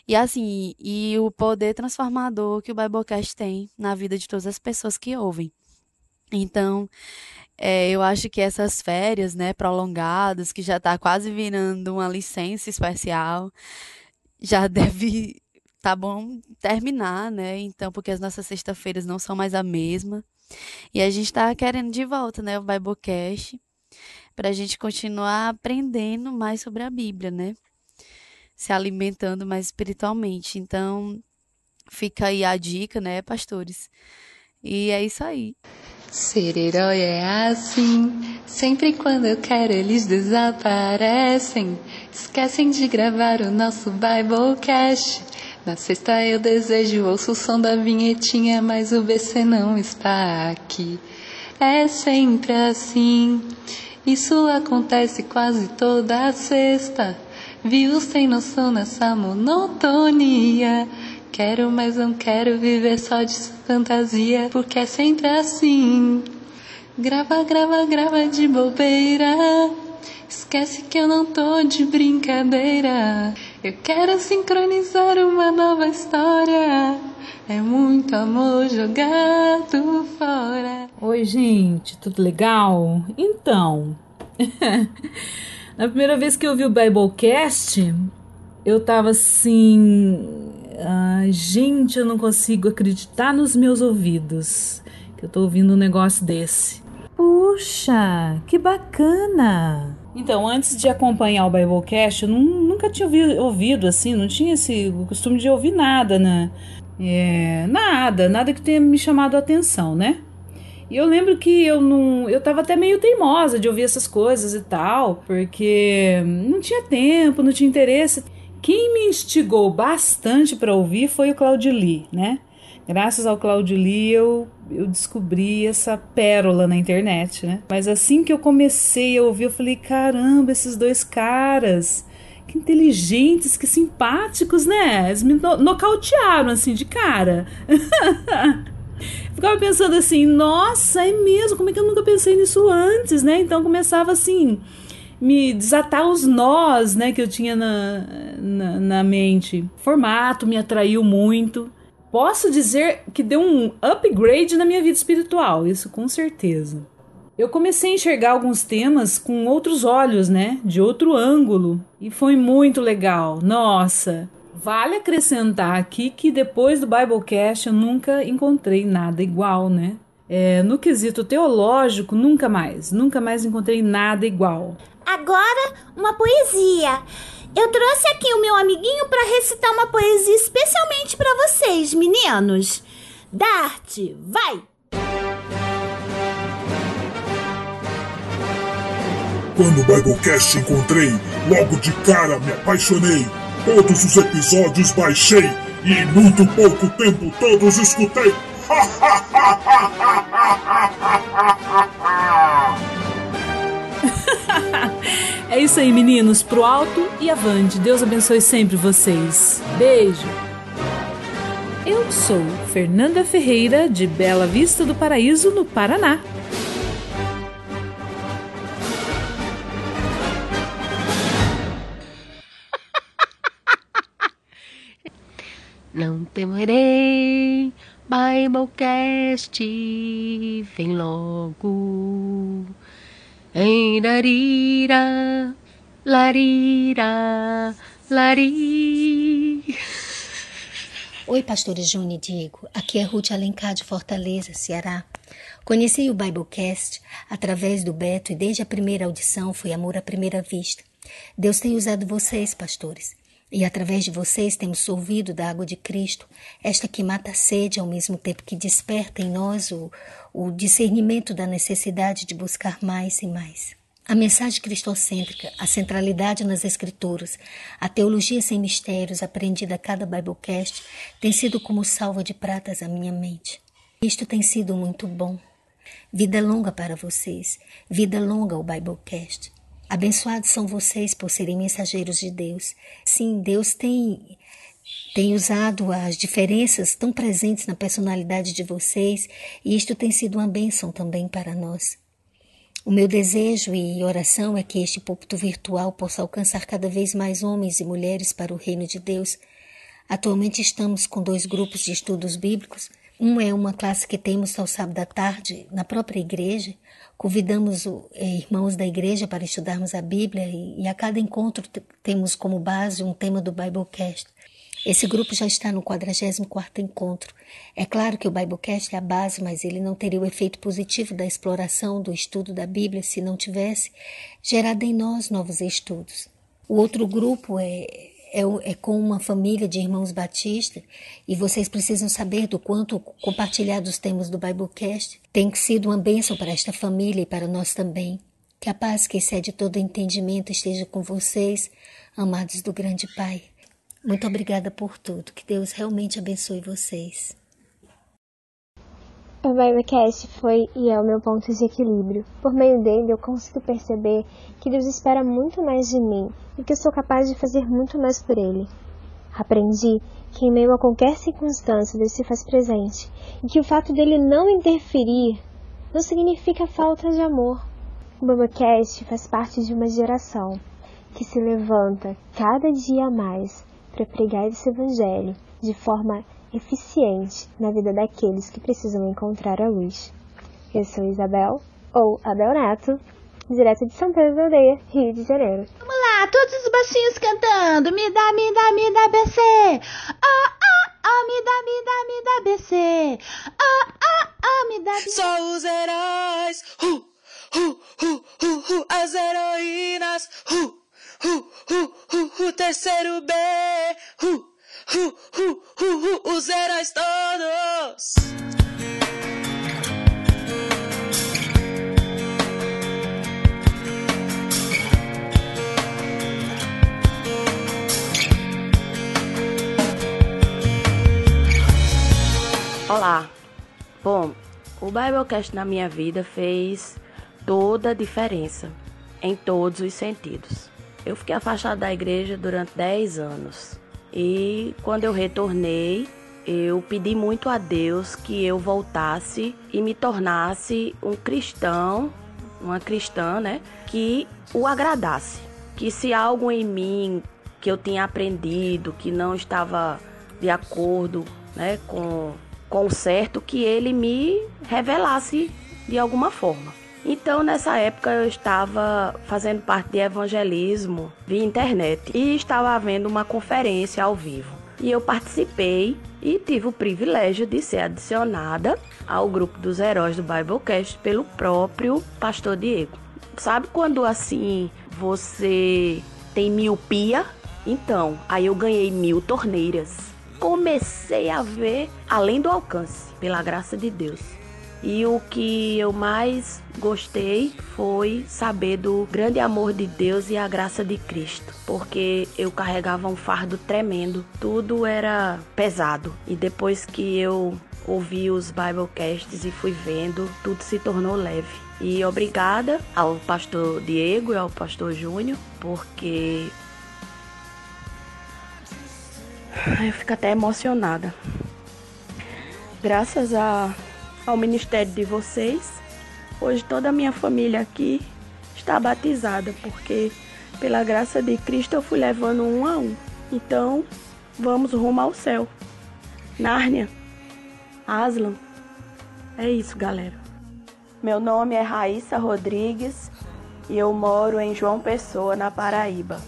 e assim, e o poder transformador que o Biblecast tem na vida de todas as pessoas que ouvem. Então, é, eu acho que essas férias, né, prolongadas, que já está quase virando uma licença especial, já (laughs) deve tá bom terminar, né? Então, porque as nossas sexta-feiras não são mais a mesma. E a gente está querendo de volta, né, o Biblecast, para a gente continuar aprendendo mais sobre a Bíblia, né? Se alimentando mais espiritualmente. Então, fica aí a dica, né, pastores? E é isso aí.
Ser herói é assim, sempre quando eu quero eles desaparecem. Esquecem de gravar o nosso Biblecast. Na sexta eu desejo, ouço o som da vinhetinha, mas o BC não está aqui. É sempre assim. Isso acontece quase toda sexta. Vivo sem noção nessa monotonia. Quero, mas não quero viver só de fantasia, porque é sempre assim. Grava, grava, grava de bobeira. Esquece que eu não tô de brincadeira. Eu quero sincronizar uma nova história. É muito amor jogado fora.
Oi, gente, tudo legal? Então, (laughs) na primeira vez que eu vi o Biblecast, eu tava assim. Ai, gente, eu não consigo acreditar nos meus ouvidos que eu tô ouvindo um negócio desse. Puxa, que bacana! Então, antes de acompanhar o Biblecast, eu nunca tinha ouvido, assim, não tinha esse costume de ouvir nada, né? É, nada, nada que tenha me chamado a atenção, né? E eu lembro que eu não. Eu tava até meio teimosa de ouvir essas coisas e tal, porque não tinha tempo, não tinha interesse. Quem me instigou bastante para ouvir foi o Claudio Lee, né? Graças ao Claudio Lee eu, eu descobri essa pérola na internet, né? Mas assim que eu comecei a ouvir, eu falei: caramba, esses dois caras, que inteligentes, que simpáticos, né? Eles me no nocautearam assim de cara. (laughs) Ficava pensando assim, nossa, é mesmo, como é que eu nunca pensei nisso antes, né? Então começava assim, me desatar os nós, né, que eu tinha na, na, na mente. O formato me atraiu muito. Posso dizer que deu um upgrade na minha vida espiritual, isso com certeza. Eu comecei a enxergar alguns temas com outros olhos, né? De outro ângulo. E foi muito legal. Nossa, Vale acrescentar aqui que depois do Biblecast eu nunca encontrei nada igual, né? É, no quesito teológico, nunca mais, nunca mais encontrei nada igual.
Agora, uma poesia. Eu trouxe aqui o meu amiguinho para recitar uma poesia especialmente para vocês, meninos. Dart, vai!
Quando o Biblecast encontrei, logo de cara me apaixonei. Todos os episódios baixei e em muito pouco tempo todos escutei. (laughs)
é isso aí, meninos. Pro alto e avante. Deus abençoe sempre vocês. Beijo. Eu sou Fernanda Ferreira, de Bela Vista do Paraíso, no Paraná. (laughs)
Não temerei, Biblecast, vem logo. Em larira, larira, lari.
Oi, pastores Júnior e Diego. Aqui é Ruth Alencar de Fortaleza, Ceará. Conheci o Biblecast através do Beto e desde a primeira audição foi amor à primeira vista. Deus tem usado vocês, pastores. E através de vocês temos sorvido da água de Cristo, esta que mata a sede ao mesmo tempo que desperta em nós o, o discernimento da necessidade de buscar mais e mais. A mensagem cristocêntrica, a centralidade nas Escrituras, a teologia sem mistérios aprendida a cada Biblecast tem sido como salva de pratas à minha mente. Isto tem sido muito bom. Vida longa para vocês, vida longa ao Biblecast. Abençoados são vocês por serem mensageiros de Deus. Sim, Deus tem tem usado as diferenças tão presentes na personalidade de vocês e isto tem sido uma bênção também para nós. O meu desejo e oração é que este púlpito virtual possa alcançar cada vez mais homens e mulheres para o reino de Deus. Atualmente estamos com dois grupos de estudos bíblicos. Um é uma classe que temos ao sábado à tarde na própria igreja, Convidamos os eh, irmãos da igreja para estudarmos a Bíblia e a cada encontro temos como base um tema do Biblecast. Esse grupo já está no 44º encontro. É claro que o Biblecast é a base, mas ele não teria o efeito positivo da exploração do estudo da Bíblia se não tivesse gerado em nós novos estudos. O outro grupo é é, é, com uma família de irmãos batistas e vocês precisam saber do quanto compartilhar dos temas do Biblecast tem sido uma bênção para esta família e para nós também. Que a paz que excede todo entendimento esteja com vocês, amados do grande Pai. Muito obrigada por tudo. Que Deus realmente abençoe vocês.
O Biblecast foi e é o meu ponto de equilíbrio. Por meio dele, eu consigo perceber que Deus espera muito mais de mim e que eu sou capaz de fazer muito mais por ele. Aprendi que em meio a qualquer circunstância Deus se faz presente e que o fato dele não interferir não significa falta de amor. O Biblecast faz parte de uma geração que se levanta cada dia mais para pregar esse evangelho de forma eficiente na vida daqueles que precisam encontrar a luz. Eu sou Isabel, ou Abel Neto, direto de São Pedro da Aldeia, Rio de Janeiro.
Vamos lá, todos os baixinhos cantando. Me dá, me dá, me dá BC. Ah, ah, ah, me dá, me dá, me dá BC. Ah, ah, ah, me dá.
Só os heróis, uh, uh, uh, uh, uh, as heroínas, uh, uh, uh, uh, uh, terceiro B, uh, uh, uh, uh, uh, os heróis todos.
Olá. Bom, o Biblecast na minha vida fez toda a diferença em todos os sentidos. Eu fiquei afastado da igreja durante 10 anos e quando eu retornei, eu pedi muito a Deus que eu voltasse e me tornasse um cristão, uma cristã, né, que o agradasse. Que se algo em mim que eu tinha aprendido que não estava de acordo, né, com com o certo que ele me revelasse de alguma forma. Então, nessa época, eu estava fazendo parte de evangelismo via internet e estava havendo uma conferência ao vivo. E eu participei e tive o privilégio de ser adicionada ao grupo dos heróis do Biblecast pelo próprio pastor Diego. Sabe quando assim você tem miopia? Então, aí eu ganhei mil torneiras comecei a ver além do alcance, pela graça de Deus. E o que eu mais gostei foi saber do grande amor de Deus e a graça de Cristo, porque eu carregava um fardo tremendo, tudo era pesado. E depois que eu ouvi os Biblecasts e fui vendo, tudo se tornou leve. E obrigada ao pastor Diego e ao pastor Júnior, porque eu fico até emocionada. Graças a, ao ministério de vocês, hoje toda a minha família aqui está batizada, porque pela graça de Cristo eu fui levando um a um. Então, vamos rumo ao céu. Nárnia, Aslan. É isso, galera. Meu nome é Raíssa Rodrigues e eu moro em João Pessoa, na Paraíba.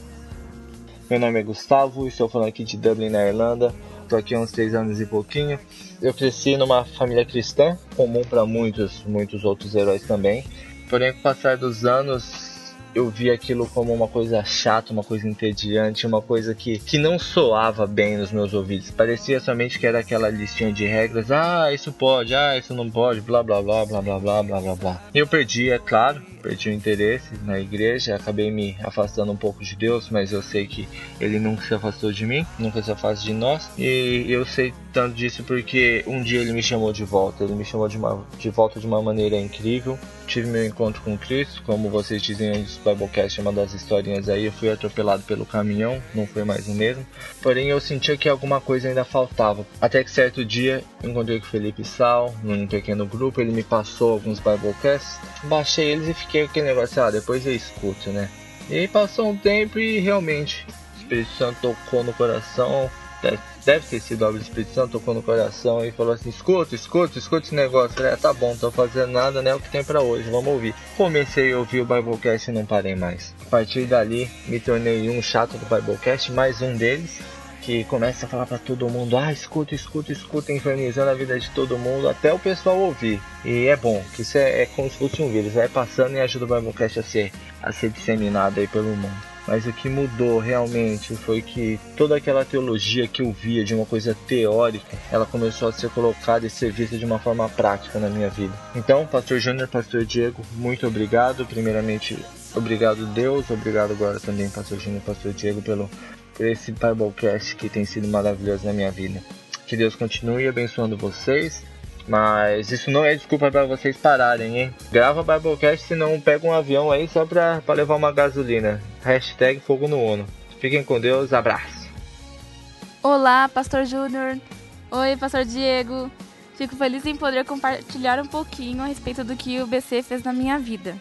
Meu nome é Gustavo, estou falando aqui de Dublin, na Irlanda. Estou aqui há uns três anos e pouquinho. Eu cresci numa família cristã, comum para muitos, muitos outros heróis também. Porém, com o passar dos anos, eu vi aquilo como uma coisa chata, uma coisa entediante, uma coisa que, que não soava bem nos meus ouvidos. Parecia somente que era aquela listinha de regras, ah, isso pode, ah, isso não pode, blá blá blá blá blá blá blá blá blá. Eu perdi, é claro, perdi o interesse na igreja, acabei me afastando um pouco de Deus, mas eu sei que ele nunca se afastou de mim, nunca se afasta de nós. E eu sei tanto disso porque um dia ele me chamou de volta, ele me chamou de, uma, de volta de uma maneira incrível. Tive meu encontro com Cristo, como vocês dizem aí do Biblecast, uma das historinhas aí, eu fui atropelado pelo caminhão, não foi mais o mesmo. Porém eu sentia que alguma coisa ainda faltava. Até que certo dia encontrei com o Felipe Sal, num pequeno grupo, ele me passou alguns Biblecasts, baixei eles e fiquei com aquele negócio, ah, depois eu escuto, né? E aí passou um tempo e realmente o Espírito Santo tocou no coração, deve, ter sido algo do Espírito Santo, tocou no coração e falou assim: escuta, escuta, escuta esse negócio. né? tá bom, tô fazendo nada, né? O que tem para hoje, vamos ouvir. Comecei a ouvir o Biblecast e não parei mais. A partir dali, me tornei um chato do Biblecast, mais um deles. Que começa a falar para todo mundo, ah, escuta, escuta, escuta, infernizando a vida de todo mundo, até o pessoal ouvir. E é bom, que isso é, é como se fosse um vírus, vai passando e ajuda o Biblecast a ser, a ser disseminado aí pelo mundo. Mas o que mudou realmente foi que toda aquela teologia que eu via de uma coisa teórica, ela começou a ser colocada e ser vista de uma forma prática na minha vida. Então, Pastor Júnior, Pastor Diego, muito obrigado. Primeiramente, obrigado Deus, obrigado agora também, Pastor Júnior, Pastor Diego, pelo por esse Biblecast que tem sido maravilhoso na minha vida. Que Deus continue abençoando vocês Mas isso não é desculpa para vocês pararem, hein? Grava Biblecast, senão pega um avião aí só pra, pra levar uma gasolina. Hashtag fogo no Uno. Fiquem com Deus, abraço.
Olá, Pastor Júnior. Oi, Pastor Diego. Fico feliz em poder compartilhar um pouquinho a respeito do que o BC fez na minha vida.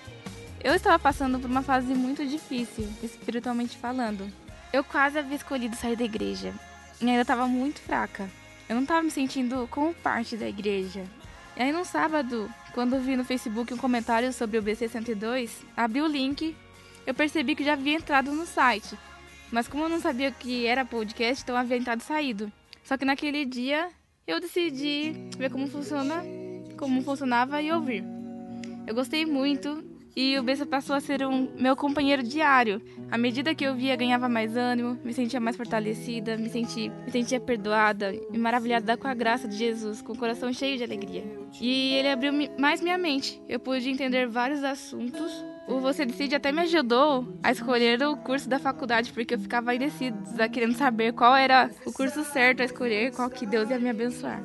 Eu estava passando por uma fase muito difícil, espiritualmente falando. Eu quase havia escolhido sair da igreja e ainda estava muito fraca. Eu não estava me sentindo como parte da igreja. E aí no sábado, quando vi no Facebook um comentário sobre o BC 102, abri o link, eu percebi que já havia entrado no site. Mas como eu não sabia que era podcast, então havia entrado e saído. Só que naquele dia eu decidi ver como funciona, como funcionava e ouvir. Eu gostei muito e o Bessa passou a ser um meu companheiro diário. À medida que eu via, ganhava mais ânimo, me sentia mais fortalecida, me, senti, me sentia perdoada e maravilhada com a graça de Jesus, com o coração cheio de alegria. E ele abriu mais minha mente. Eu pude entender vários assuntos o Você Decide até me ajudou a escolher o curso da faculdade, porque eu ficava indecisa, querendo saber qual era o curso certo a escolher, qual que Deus ia me abençoar.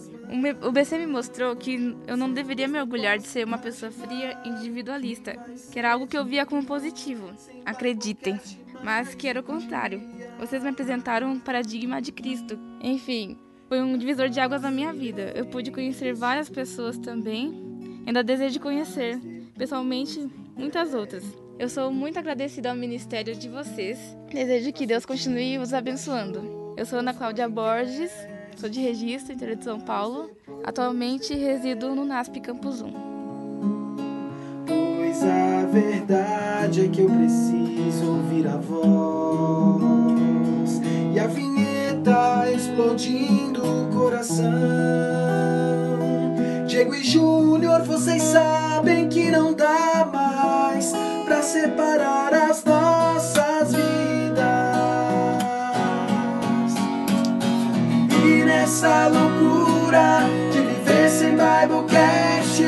O BC me mostrou que eu não deveria me orgulhar de ser uma pessoa fria e individualista, que era algo que eu via como positivo. Acreditem. Mas que era o contrário. Vocês me apresentaram um paradigma de Cristo. Enfim, foi um divisor de águas na minha vida. Eu pude conhecer várias pessoas também. Ainda desejo conhecer, pessoalmente, muitas outras. Eu sou muito agradecida ao ministério de vocês. Desejo que Deus continue os abençoando. Eu sou Ana Cláudia Borges, sou de registro, interior de São Paulo. Atualmente resido no NASP Campus 1.
Pois a verdade é que eu preciso ouvir a voz e a vinheta explodindo o coração. Diego e Júnior, vocês sabem que não dá mais pra separar as nossas vidas. E nessa loucura de viver sem Biblecast,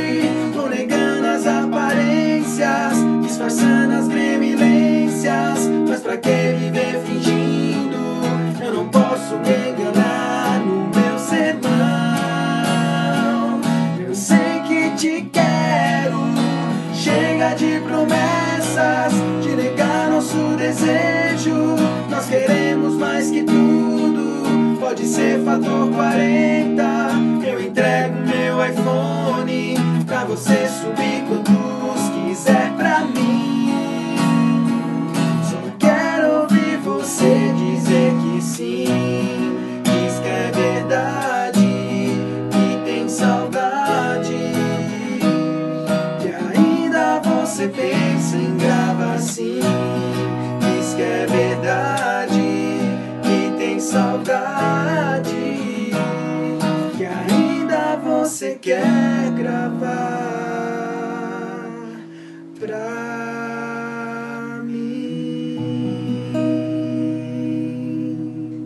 promessas, de negar nosso desejo. Nós queremos mais que tudo. Pode ser fator 40. Eu entrego meu iPhone pra você subir quantos quiser pra mim. Você quer gravar pra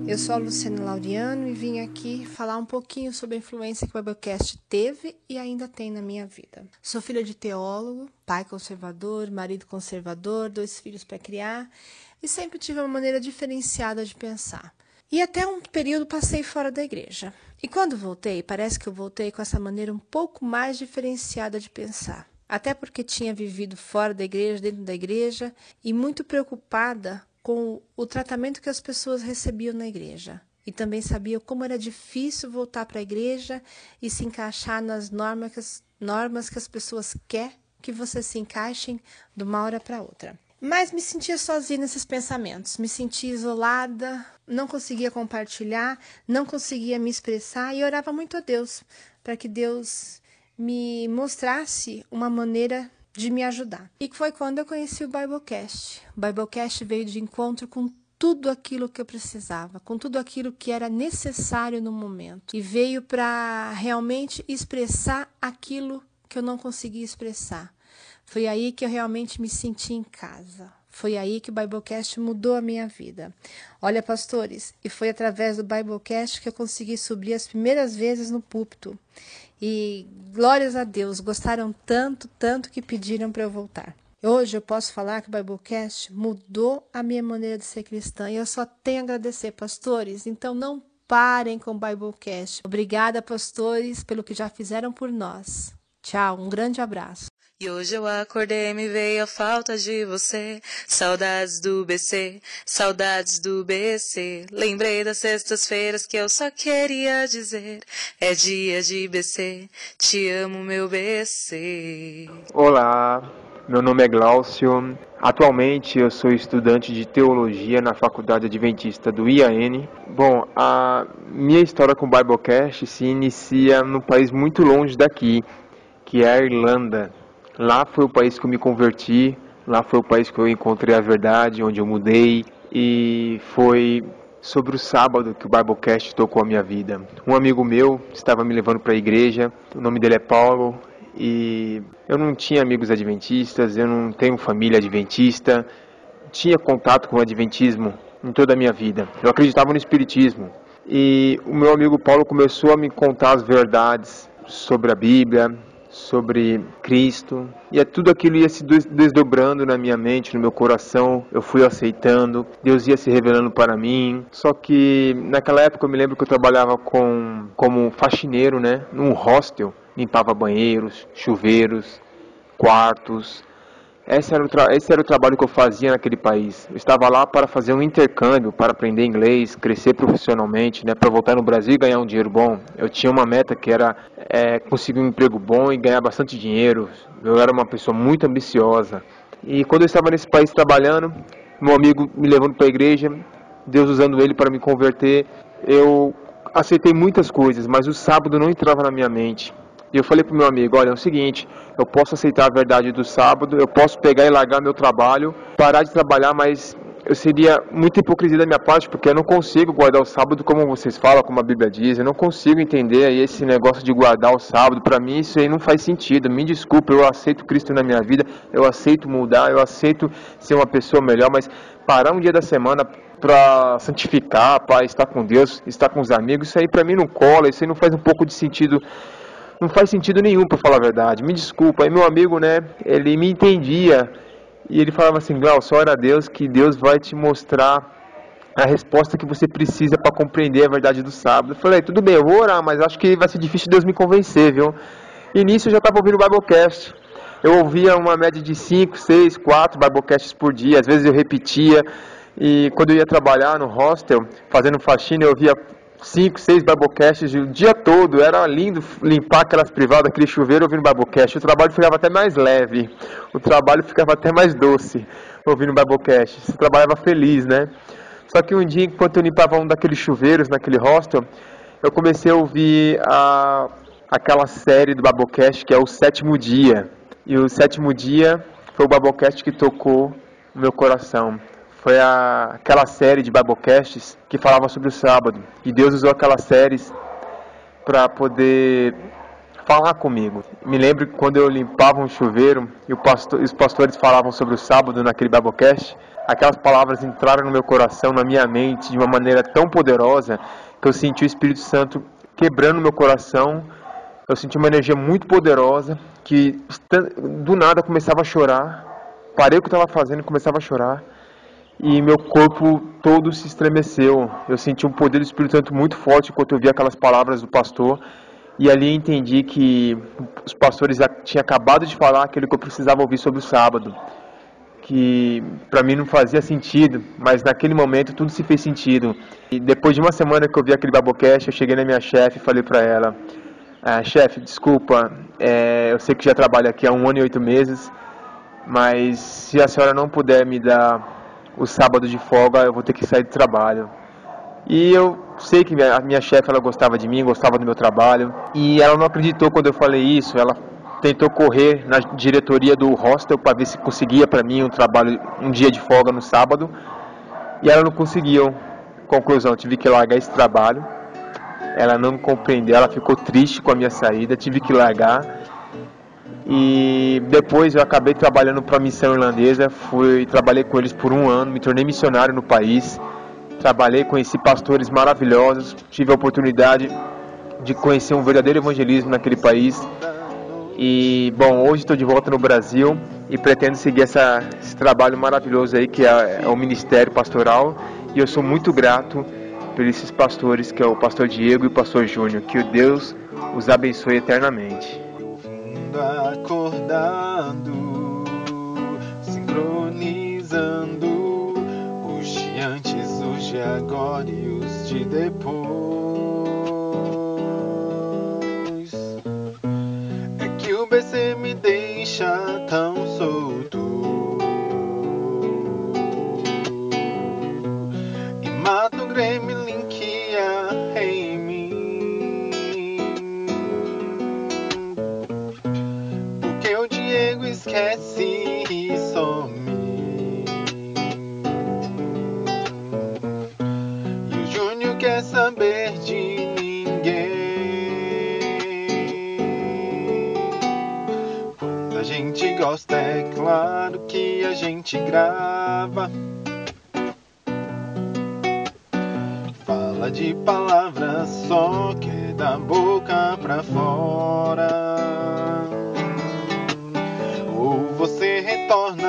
Eu sou a Luciana Laureano e vim aqui falar um pouquinho sobre a influência que o Biblecast teve e ainda tem na minha vida. Sou filha de teólogo, pai conservador, marido conservador, dois filhos para criar e sempre tive uma maneira diferenciada de pensar. E até um período passei fora da igreja. E quando voltei, parece que eu voltei com essa maneira um pouco mais diferenciada de pensar. Até porque tinha vivido fora da igreja, dentro da igreja e muito preocupada com o tratamento que as pessoas recebiam na igreja. E também sabia como era difícil voltar para a igreja e se encaixar nas normas que as, normas que as pessoas querem que você se encaixem de uma hora para outra. Mas me sentia sozinha nesses pensamentos, me sentia isolada, não conseguia compartilhar, não conseguia me expressar e orava muito a Deus para que Deus me mostrasse uma maneira de me ajudar. E foi quando eu conheci o Biblecast. O Biblecast veio de encontro com tudo aquilo que eu precisava, com tudo aquilo que era necessário no momento. E veio para realmente expressar aquilo que eu não conseguia expressar. Foi aí que eu realmente me senti em casa. Foi aí que o Biblecast mudou a minha vida. Olha, pastores, e foi através do Biblecast que eu consegui subir as primeiras vezes no púlpito. E glórias a Deus, gostaram tanto, tanto que pediram para eu voltar. Hoje eu posso falar que o Biblecast mudou a minha maneira de ser cristã e eu só tenho a agradecer, pastores. Então não parem com o Biblecast. Obrigada, pastores, pelo que já fizeram por nós. Tchau, um grande abraço.
E hoje eu acordei, me veio a falta de você. Saudades do BC, saudades do BC. Lembrei das sextas-feiras que eu só queria dizer: é dia de BC, te amo, meu BC.
Olá, meu nome é Glaucio. Atualmente eu sou estudante de teologia na Faculdade Adventista do IAN. Bom, a minha história com o Biblecast se inicia num país muito longe daqui, que é a Irlanda. Lá foi o país que eu me converti, lá foi o país que eu encontrei a verdade, onde eu mudei e foi sobre o sábado que o Biblecast tocou a minha vida. Um amigo meu estava me levando para a igreja, o nome dele é Paulo, e eu não tinha amigos adventistas, eu não tenho família adventista, tinha contato com o adventismo em toda a minha vida. Eu acreditava no espiritismo. E o meu amigo Paulo começou a me contar as verdades sobre a Bíblia, sobre Cristo, e é tudo aquilo ia se desdobrando na minha mente, no meu coração, eu fui aceitando, Deus ia se revelando para mim. Só que naquela época eu me lembro que eu trabalhava com como faxineiro, né, num hostel, limpava banheiros, chuveiros, quartos. Esse era, o esse era o trabalho que eu fazia naquele país. Eu estava lá para fazer um intercâmbio, para aprender inglês, crescer profissionalmente, né, para voltar no Brasil e ganhar um dinheiro bom. Eu tinha uma meta que era é, conseguir um emprego bom e ganhar bastante dinheiro. Eu era uma pessoa muito ambiciosa. E quando eu estava nesse país trabalhando, meu amigo me levando para a igreja, Deus usando ele para me converter, eu aceitei muitas coisas, mas o sábado não entrava na minha mente. E eu falei pro meu amigo, olha, é o seguinte, eu posso aceitar a verdade do sábado, eu posso pegar e largar meu trabalho, parar de trabalhar, mas eu seria muita hipocrisia da minha parte, porque eu não consigo guardar o sábado como vocês falam, como a Bíblia diz, eu não consigo entender esse negócio de guardar o sábado, para mim isso aí não faz sentido, me desculpe, eu aceito Cristo na minha vida, eu aceito mudar, eu aceito ser uma pessoa melhor, mas parar um dia da semana para santificar, para estar com Deus, estar com os amigos, isso aí para mim não cola, isso aí não faz um pouco de sentido não faz sentido nenhum, para falar a verdade. Me desculpa. Aí meu amigo, né, ele me entendia e ele falava assim, Glaucio, ora a Deus que Deus vai te mostrar a resposta que você precisa para compreender a verdade do sábado. Eu falei, tudo bem, eu vou orar, mas acho que vai ser difícil Deus me convencer, viu? E nisso eu já estava ouvindo o Biblecast. Eu ouvia uma média de 5, 6, 4 Biblecasts por dia, às vezes eu repetia. E quando eu ia trabalhar no hostel, fazendo faxina, eu ouvia cinco, seis Biblecasts o dia todo. Era lindo limpar aquelas privadas, aquele chuveiro ouvindo Biblecast. O trabalho ficava até mais leve, o trabalho ficava até mais doce ouvindo Biblecast. Você trabalhava feliz, né? Só que um dia, enquanto eu limpava um daqueles chuveiros naquele hostel, eu comecei a ouvir a, aquela série do Biblecast que é o Sétimo Dia. E o Sétimo Dia foi o Biblecast que tocou o meu coração foi a, aquela série de Biblecasts que falava sobre o sábado. E Deus usou aquelas séries para poder falar comigo. Me lembro que quando eu limpava um chuveiro e pastor, os pastores falavam sobre o sábado naquele Biblecast, aquelas palavras entraram no meu coração, na minha mente, de uma maneira tão poderosa que eu senti o Espírito Santo quebrando meu coração. Eu senti uma energia muito poderosa que do nada começava a chorar. Parei o que estava fazendo e começava a chorar e meu corpo todo se estremeceu. Eu senti um poder do Espírito Santo muito forte enquanto eu vi aquelas palavras do pastor. E ali entendi que os pastores tinham acabado de falar aquilo que eu precisava ouvir sobre o sábado. Que para mim não fazia sentido, mas naquele momento tudo se fez sentido. E depois de uma semana que eu vi aquele Babocast, eu cheguei na minha chefe e falei para ela: ah, Chefe, desculpa, é, eu sei que já trabalho aqui há um ano e oito meses, mas se a senhora não puder me dar o sábado de folga eu vou ter que sair do trabalho. E eu sei que minha, a minha chefe ela gostava de mim, gostava do meu trabalho. E ela não acreditou quando eu falei isso. Ela tentou correr na diretoria do hostel para ver se conseguia para mim um trabalho, um dia de folga no sábado. E ela não conseguiu. Conclusão, tive que largar esse trabalho. Ela não compreendeu, ela ficou triste com a minha saída, tive que largar. E depois eu acabei trabalhando para a missão irlandesa, fui trabalhei com eles por um ano, me tornei missionário no país. Trabalhei, conheci pastores maravilhosos, tive a oportunidade de conhecer um verdadeiro evangelismo naquele país. E bom, hoje estou de volta no Brasil e pretendo seguir essa, esse trabalho maravilhoso aí que é, é o ministério pastoral. E eu sou muito grato por esses pastores, que é o pastor Diego e o pastor Júnior. Que o Deus os abençoe eternamente.
Acordado, sincronizando os de antes, os de agora e os de depois. É que o BC me deixa tão é claro que a gente grava. Fala de palavras só que é da boca pra fora. Ou você retorna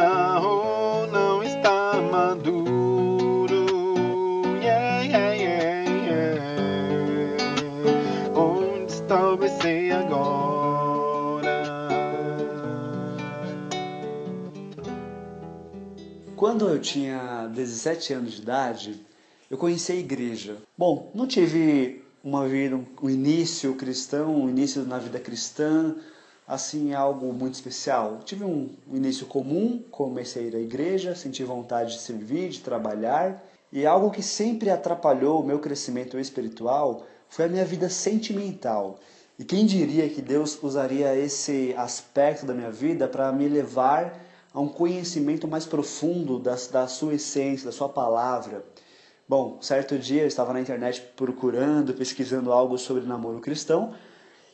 Quando eu tinha 17 anos de idade, eu conheci a igreja. Bom, não tive uma vida, um início cristão, um início na vida cristã, assim, algo muito especial. Tive um início comum, comecei a ir à igreja, senti vontade de servir, de trabalhar, e algo que sempre atrapalhou o meu crescimento espiritual foi a minha vida sentimental. E quem diria que Deus usaria esse aspecto da minha vida para me levar a um conhecimento mais profundo da, da sua essência, da sua palavra. Bom, certo dia eu estava na internet procurando, pesquisando algo sobre namoro cristão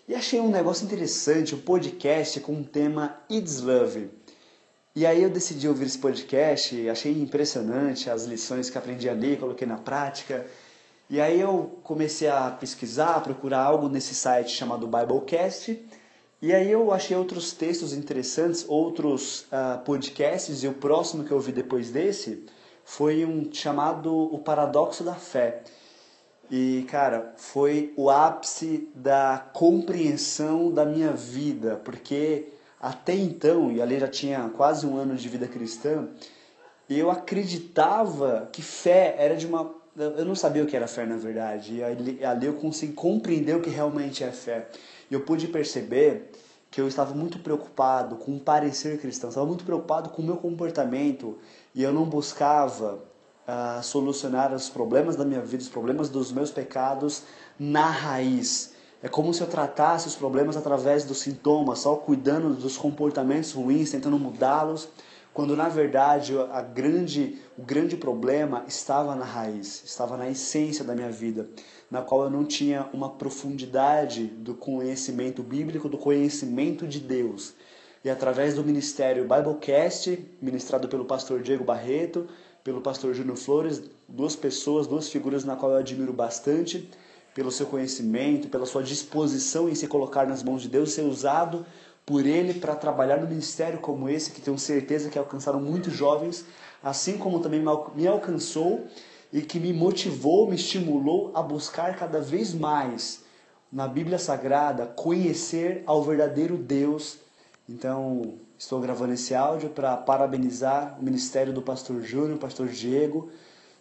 e achei um negócio interessante, um podcast com o tema It's Love. E aí eu decidi ouvir esse podcast, achei impressionante as lições que aprendi ali, coloquei na prática. E aí eu comecei a pesquisar, a procurar algo nesse site chamado Biblecast. E aí eu achei outros textos interessantes, outros uh, podcasts, e o próximo que eu vi depois desse foi um chamado O Paradoxo da Fé. E, cara, foi o ápice da compreensão da minha vida, porque até então, e ali já tinha quase um ano de vida cristã, eu acreditava que fé era de uma. Eu não sabia o que era fé na verdade, e ali, ali eu consegui compreender o que realmente é fé. E eu pude perceber que eu estava muito preocupado com o parecer cristão, estava muito preocupado com o meu comportamento e eu não buscava uh, solucionar os problemas da minha vida, os problemas dos meus pecados na raiz. É como se eu tratasse os problemas através dos sintomas, só cuidando dos comportamentos ruins, tentando mudá-los, quando na verdade a grande, o grande problema estava na raiz, estava na essência da minha vida, na qual eu não tinha uma profundidade do conhecimento bíblico, do conhecimento de Deus. E através do ministério Biblecast, ministrado pelo pastor Diego Barreto, pelo pastor Júnior Flores, duas pessoas, duas figuras na qual eu admiro bastante, pelo seu conhecimento, pela sua disposição em se colocar nas mãos de Deus ser usado por ele para trabalhar no ministério como esse, que tenho certeza que alcançaram muitos jovens, assim como também me alcançou e que me motivou, me estimulou a buscar cada vez mais na Bíblia Sagrada conhecer ao verdadeiro Deus. Então, estou gravando esse áudio para parabenizar o ministério do pastor Júnior, pastor Diego,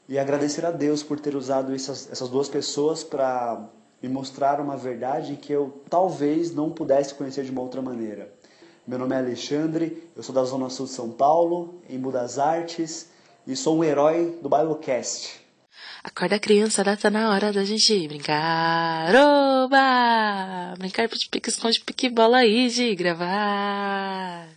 e agradecer a Deus por ter usado essas, essas duas pessoas para me mostrar uma verdade que eu talvez não pudesse conhecer de uma outra maneira. Meu nome é Alexandre, eu sou da Zona Sul de São Paulo, em Budas Artes, e sou um herói do Biblecast.
Acorda criançada, tá na hora da gente brincar. Oba! Brincar de pique-esconde, pique-bola aí de gravar.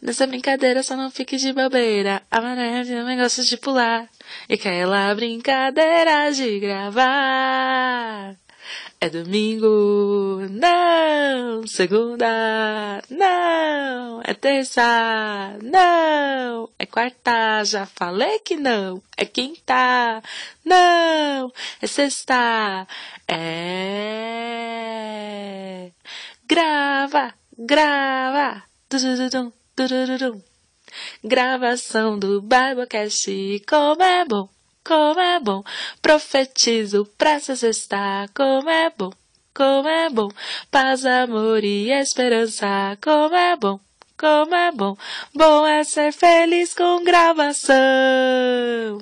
Nessa brincadeira só não fique de bobeira. A mané também gosta de pular. E aquela brincadeira de gravar. É domingo, não. Segunda, não. É terça, não. É quarta, já falei que não. É quinta, não. É sexta, é. Grava, grava. Gravação do Biblecast, como é bom como é bom. Profetizo, prestes estar, como é bom, como é bom. Paz, amor e esperança, como é bom, como é bom. Bom é ser feliz com gravação.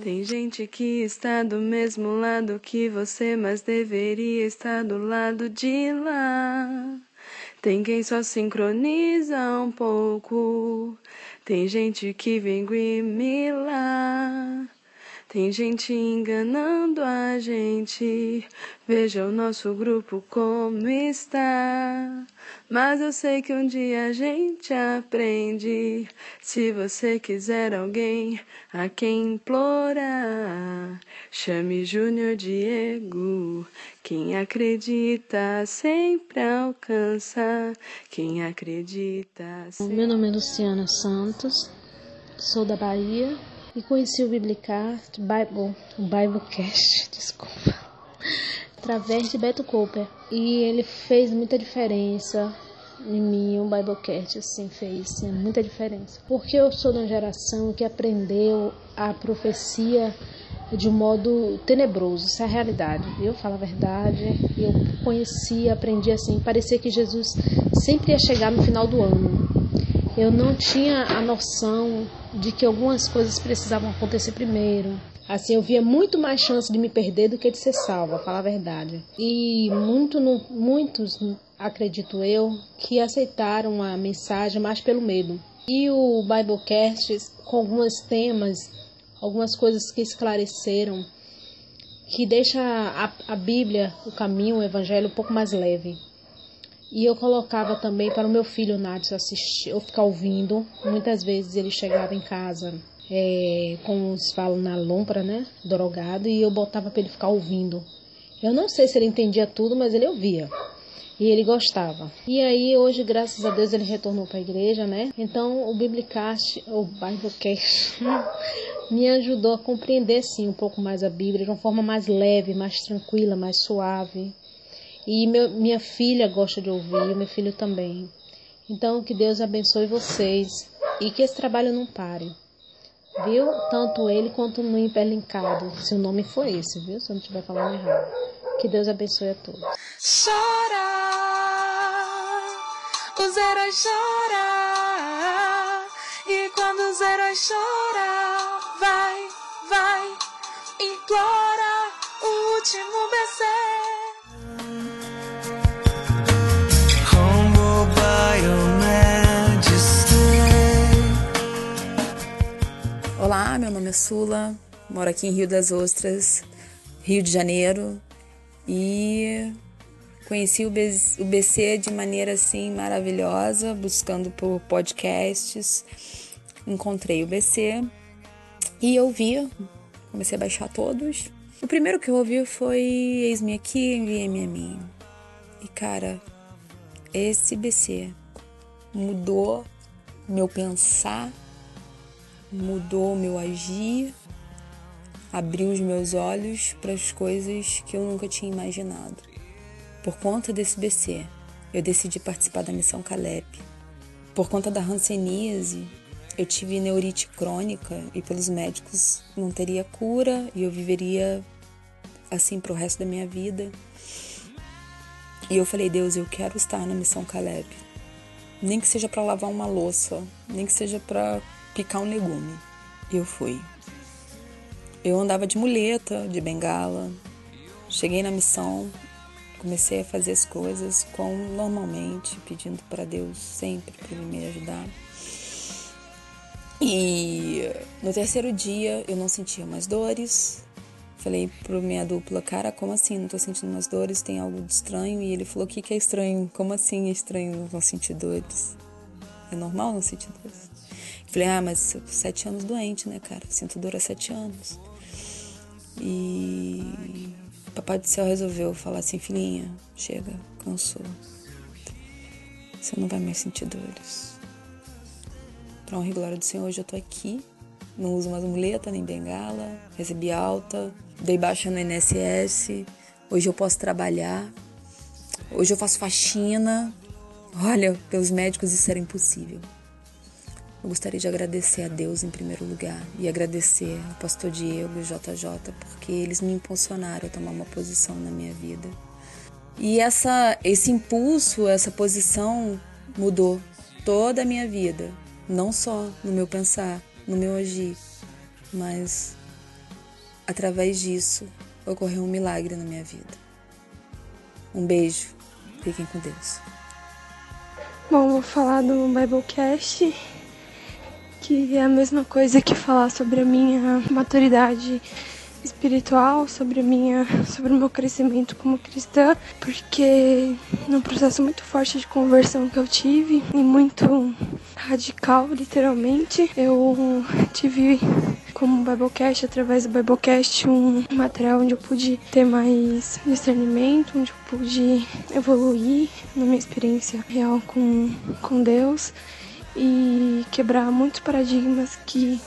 Tem gente que está do mesmo lado que você, mas deveria estar do lado de lá. Tem quem só sincroniza um pouco. Tem gente que vem lá. Tem gente enganando a gente. Veja o nosso grupo como está. Mas eu sei que um dia a gente aprende. Se você quiser alguém a quem implorar, chame Júnior Diego. Quem acredita sempre alcança. Quem acredita sempre...
Meu nome é Luciana Santos, sou da Bahia e conheci o Biblicast, Bible, o Biblecast, (laughs) desculpa, através de Beto Cooper. E ele fez muita diferença em mim, o Biblecast, assim, fez assim, muita diferença. Porque eu sou uma geração que aprendeu a profecia de um modo tenebroso, isso é a realidade. Eu falo a verdade, eu conhecia, aprendi assim, parecia que Jesus sempre ia chegar no final do ano. Eu não tinha a noção de que algumas coisas precisavam acontecer primeiro. Assim, eu via muito mais chance de me perder do que de ser salva, falar a verdade. E muito, muitos, acredito eu, que aceitaram a mensagem mais pelo medo. E o Biblecast, com alguns temas, algumas coisas que esclareceram, que deixa a, a Bíblia, o caminho, o Evangelho um pouco mais leve. E eu colocava também para o meu filho Nádio assistir, ou ficar ouvindo. Muitas vezes ele chegava em casa, é, como se fala na lombra, né? Drogado, e eu botava para ele ficar ouvindo. Eu não sei se ele entendia tudo, mas ele ouvia. E ele gostava. E aí, hoje, graças a Deus, ele retornou para a igreja, né? Então, o Biblicast, o Biblecast, (laughs) me ajudou a compreender, sim, um pouco mais a Bíblia de uma forma mais leve, mais tranquila, mais suave. E meu, minha filha gosta de ouvir, meu filho também. Então, que Deus abençoe vocês e que esse trabalho não pare. Viu? Tanto ele quanto o Hiperlinkado, se o nome for esse, viu? Se eu não estiver falando errado. Que Deus abençoe a todos.
Chora, os heróis choram. E quando os heróis choram,
Olá, meu nome é Sula, moro aqui em Rio das Ostras, Rio de Janeiro, e conheci o BC de maneira assim maravilhosa, buscando por podcasts. Encontrei o BC e ouvi, comecei a baixar todos. O primeiro que eu ouvi foi Eis-me aqui, enviei-me a mim. E cara, esse BC mudou meu pensar, mudou meu agir, abriu os meus olhos para as coisas que eu nunca tinha imaginado. Por conta desse BC, eu decidi participar da missão Caleb. Por conta da hanseníase, eu tive neurite crônica e pelos médicos não teria cura e eu viveria assim pro resto da minha vida. E eu falei, Deus, eu quero estar na missão Caleb. Nem que seja para lavar uma louça, nem que seja para picar um legume. Eu fui. Eu andava de muleta, de bengala. Cheguei na missão, comecei a fazer as coisas como normalmente, pedindo para Deus sempre para ele me ajudar. E no terceiro dia eu não sentia mais dores. Falei pro minha dupla, cara, como assim? Não tô sentindo mais dores, tem algo de estranho. E ele falou, o que, que é estranho? Como assim é estranho não sentir dores? É normal não sentir dores? Falei, ah, mas sete anos doente, né, cara? Sinto dor há sete anos. E Papai do Céu resolveu falar assim, filhinha, chega, cansou. Você não vai mais sentir dores. Pra honra e glória do Senhor, hoje eu tô aqui. Não uso mais muleta nem bengala. Recebi alta, dei baixa no INSS. Hoje eu posso trabalhar. Hoje eu faço faxina. Olha, pelos médicos isso era impossível. Eu gostaria de agradecer a Deus em primeiro lugar e agradecer ao pastor Diego e JJ porque eles me impulsionaram a tomar uma posição na minha vida. E essa esse impulso, essa posição mudou toda a minha vida, não só no meu pensar, no meu agir, mas através disso ocorreu um milagre na minha vida. Um beijo. Fiquem com Deus.
Bom, vou falar do Biblecast que é a mesma coisa que falar sobre a minha maturidade espiritual, sobre a minha, sobre o meu crescimento como cristã, porque num processo muito forte de conversão que eu tive e muito radical, literalmente, eu tive como Biblecast, através do Biblecast, um material onde eu pude ter mais discernimento, onde eu pude evoluir na minha experiência real com, com Deus e quebrar muitos paradigmas que,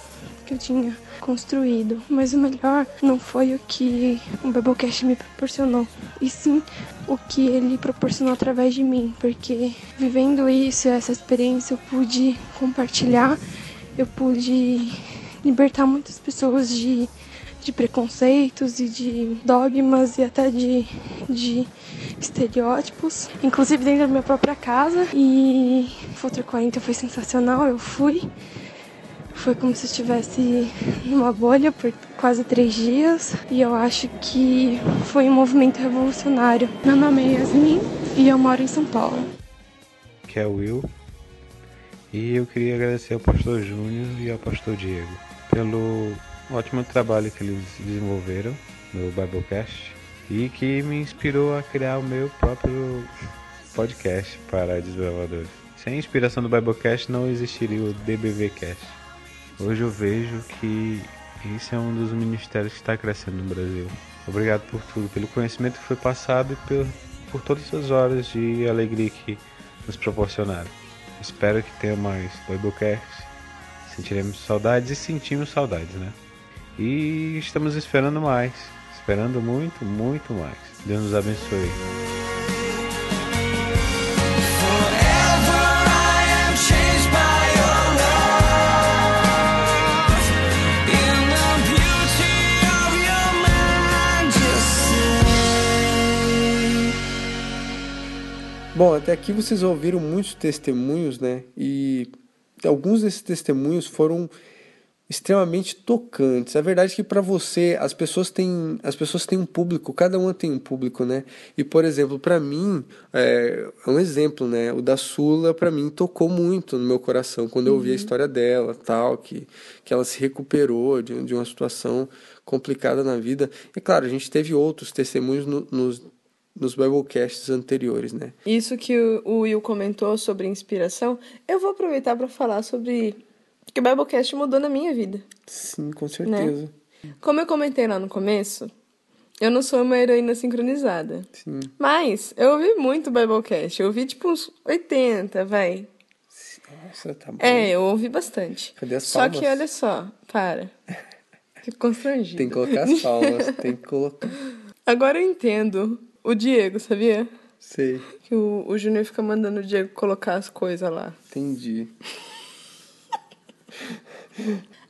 que eu tinha construído. Mas o melhor não foi o que o Biblecast me proporcionou, e sim o que ele proporcionou através de mim, porque vivendo isso, essa experiência, eu pude compartilhar, eu pude libertar muitas pessoas de de preconceitos e de dogmas e até de, de estereótipos, inclusive dentro da minha própria casa. E Future 40 foi sensacional, eu fui. Foi como se estivesse numa bolha por quase três dias e eu acho que foi um movimento revolucionário. Meu nome é Yasmin e eu moro em São Paulo.
Que é o Will. E eu queria agradecer ao pastor Júnior e ao pastor Diego pelo ótimo trabalho que eles desenvolveram no Biblecast e que me inspirou a criar o meu próprio podcast para desenvolvedores. Sem a inspiração do Biblecast não existiria o DBVcast. Hoje eu vejo que esse é um dos ministérios que está crescendo no Brasil. Obrigado por tudo, pelo conhecimento que foi passado e por, por todas essas horas de alegria que nos proporcionaram. Espero que tenha mais Biblecast. Sentiremos saudades e sentimos saudades, né? E estamos esperando mais. Esperando muito, muito mais. Deus nos abençoe.
Bom, até aqui vocês ouviram muitos testemunhos, né? E alguns desses testemunhos foram extremamente tocantes. A verdade é que para você as pessoas têm as pessoas têm um público, cada uma tem um público, né? E por exemplo, para mim é, é, um exemplo, né? O da Sula para mim tocou muito no meu coração quando eu ouvi a uhum. história dela, tal, que que ela se recuperou de, de uma situação complicada na vida. E claro, a gente teve outros testemunhos no, nos nos Biblecasts anteriores, né?
Isso que o Will comentou sobre inspiração, eu vou aproveitar para falar sobre que o Biblecast mudou na minha vida.
Sim, com certeza.
Né? Como eu comentei lá no começo, eu não sou uma heroína sincronizada.
Sim.
Mas eu ouvi muito Biblecast. Eu ouvi tipo uns 80, vai.
Nossa, tá bom.
É, eu ouvi bastante.
Cadê as palmas?
Só que olha só, para. Fico constrangido.
Tem que colocar as palmas, tem que colocar.
Agora eu entendo o Diego, sabia?
Sei.
Que o, o Júnior fica mandando o Diego colocar as coisas lá.
Entendi.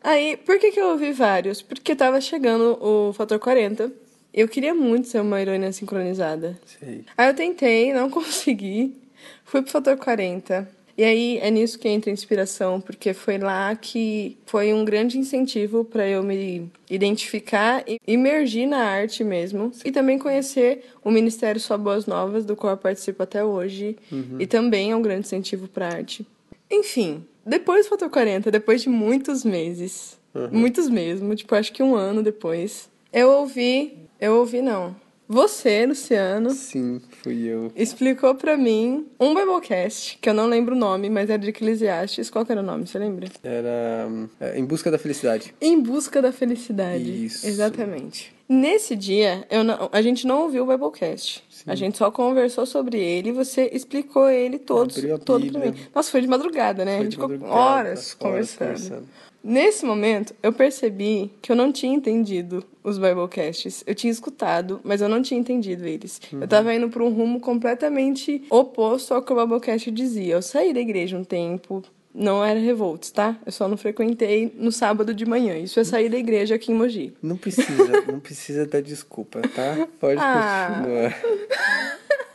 Aí, por que, que eu ouvi vários? Porque tava chegando o fator 40. Eu queria muito ser uma heroína sincronizada.
Sei.
Aí eu tentei, não (laughs) consegui. Fui pro fator 40. E aí é nisso que entra a inspiração, porque foi lá que foi um grande incentivo para eu me identificar e emergir na arte mesmo. E também conhecer o Ministério Só Boas Novas, do qual eu participo até hoje.
Uhum.
E também é um grande incentivo para arte. Enfim, depois do Fator 40, depois de muitos meses,
Uhum.
muitos mesmo, tipo, acho que um ano depois, eu ouvi, eu ouvi não, você, Luciano,
Sim, fui eu.
explicou pra mim um Biblecast, que eu não lembro o nome, mas era de Eclesiastes. Qual que era o nome, você lembra?
Era é, Em Busca da Felicidade.
Em Busca da Felicidade.
Isso.
Exatamente. Nesse dia, eu não, a gente não ouviu o Biblecast. A gente só conversou sobre ele e você explicou ele todo,
Abriu a
todo pra mim. Nossa, foi de madrugada, né?
Foi
a gente ficou horas
horas
conversando.
conversando.
Nesse momento, eu percebi que eu não tinha entendido os Biblecasts. Eu tinha escutado, mas eu não tinha entendido eles.
Uhum.
Eu tava indo pra um rumo completamente oposto ao que o Biblecast dizia. Eu saí da igreja um tempo, Não era Revolts, tá? Eu só não frequentei no sábado de manhã. Isso é sair da igreja aqui em Mogi.
Não precisa, (laughs) não precisa dar desculpa, tá? Pode
Ah.
continuar.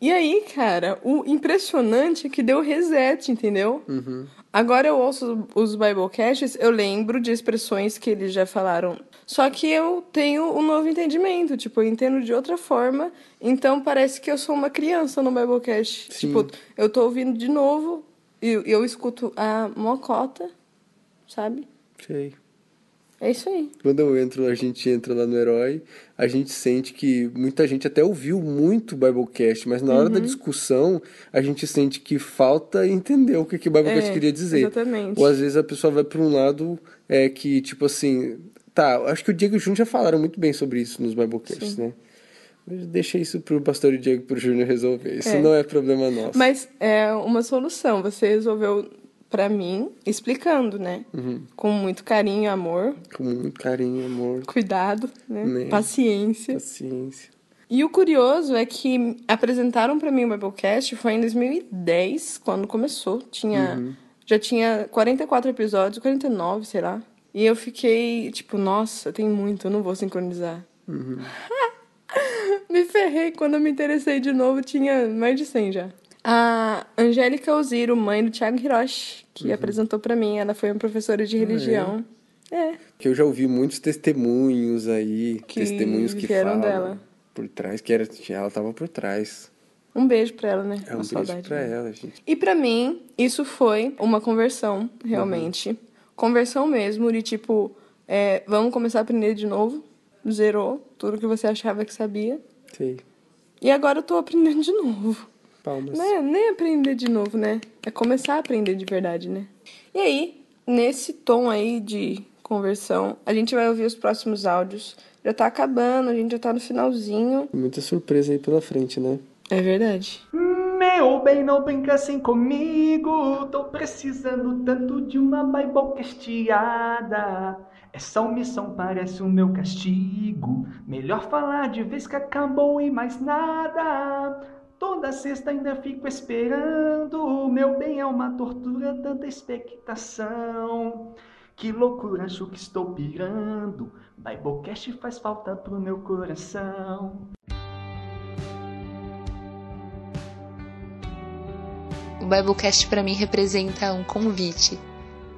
E aí, cara, o impressionante é que deu reset, entendeu?
Uhum.
Agora eu ouço os Biblecasts, eu lembro de expressões que eles já falaram. Só que eu tenho um novo entendimento, tipo, eu entendo de outra forma. Então parece que eu sou uma criança no Biblecast.
Sim.
Tipo, eu tô ouvindo de novo e eu escuto a mocota, sabe?
Sei.
É isso aí.
Quando eu entro, a gente entra lá no Herói, a gente sente que muita gente até ouviu muito o Biblecast, mas na hora da
Uhum.
discussão, a gente sente que falta entender o que, que o Biblecast
É,
queria dizer.
exatamente.
Ou às vezes a pessoa vai para um lado é que, tipo assim, tá, acho que o Diego e o Júnior já falaram muito bem sobre isso nos Biblecasts,
Sim.
né? Deixa isso pro pastor Diego e pro Júnior resolver. Isso
É.
não é problema nosso.
Mas é uma solução. Você resolveu pra mim explicando, né?
Uhum.
Com muito carinho e amor.
Com muito carinho, amor.
Cuidado, né?
Né?
Paciência.
Paciência.
E o curioso é que apresentaram pra mim o Biblecast foi em 2010, quando começou. Tinha
Uhum.
já tinha 44 episódios, 49, sei lá. E eu fiquei tipo, nossa, tem muito, eu não vou sincronizar.
Uhum. (laughs)
Me ferrei quando eu me interessei de novo, tinha mais de 100 já. A Angélica Oziro, mãe do Thiago Hiroshi, que
Uhum.
apresentou pra mim, ela foi uma professora de religião. É.
Que eu já ouvi muitos testemunhos aí,
Que
testemunhos que falam
dela.
por trás, que era, ela tava por trás.
Um beijo pra ela, né?
É um
Uma
beijo
saudade
pra
dela.
ela, gente.
E pra mim, isso foi uma conversão, realmente. Conversão mesmo, de tipo, é, vamos começar a aprender de novo. Zerou tudo que você achava que sabia.
Sei.
E agora eu tô aprendendo de novo.
Palmas.
Né? Nem aprender de novo, né? É começar a aprender de verdade, né? E aí, nesse tom aí de conversão, a gente vai ouvir os próximos áudios. Já tá acabando, a gente já tá no finalzinho.
Muita surpresa aí pela frente, né?
É verdade.
Meu bem, não brinca assim comigo. Tô precisando tanto de uma Biblecastiada. Essa omissão parece o meu castigo. Melhor falar de vez que acabou e mais nada. Toda sexta ainda fico esperando. Meu bem, é uma tortura tanta expectação. Que loucura, acho que estou pirando. Biblecast faz falta pro meu coração.
O Biblecast para mim representa um convite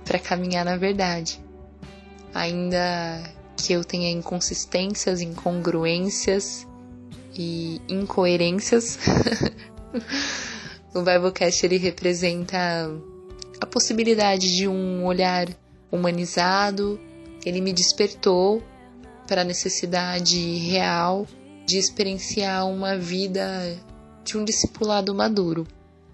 para caminhar na verdade. Ainda que eu tenha inconsistências, incongruências e incoerências, (laughs) o Biblecast ele representa a possibilidade de um olhar humanizado. Ele me despertou para a necessidade real de experienciar uma vida de um discipulado maduro.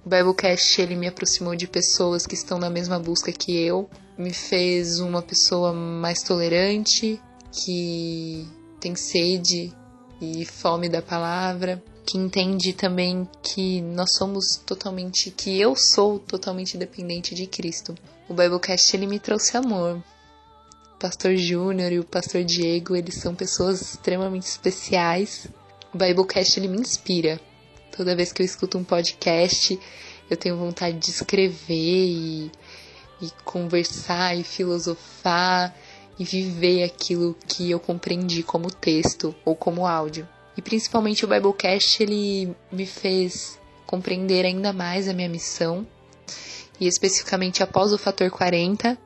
O Biblecast ele me aproximou de pessoas que estão na mesma busca que eu, me fez uma pessoa mais tolerante, que tem sede e fome da palavra, que entende também que nós somos totalmente, que eu sou totalmente dependente de Cristo. O Biblecast ele me trouxe amor. O Pastor Júnior e o Pastor Diego, eles são pessoas extremamente especiais. O Biblecast ele me inspira. Toda vez que eu escuto um podcast, eu tenho vontade de escrever e, e conversar e filosofar e viver aquilo que eu compreendi como texto ou como áudio. E principalmente o Biblecast ele me fez compreender ainda mais a minha missão. E especificamente após o fator 40,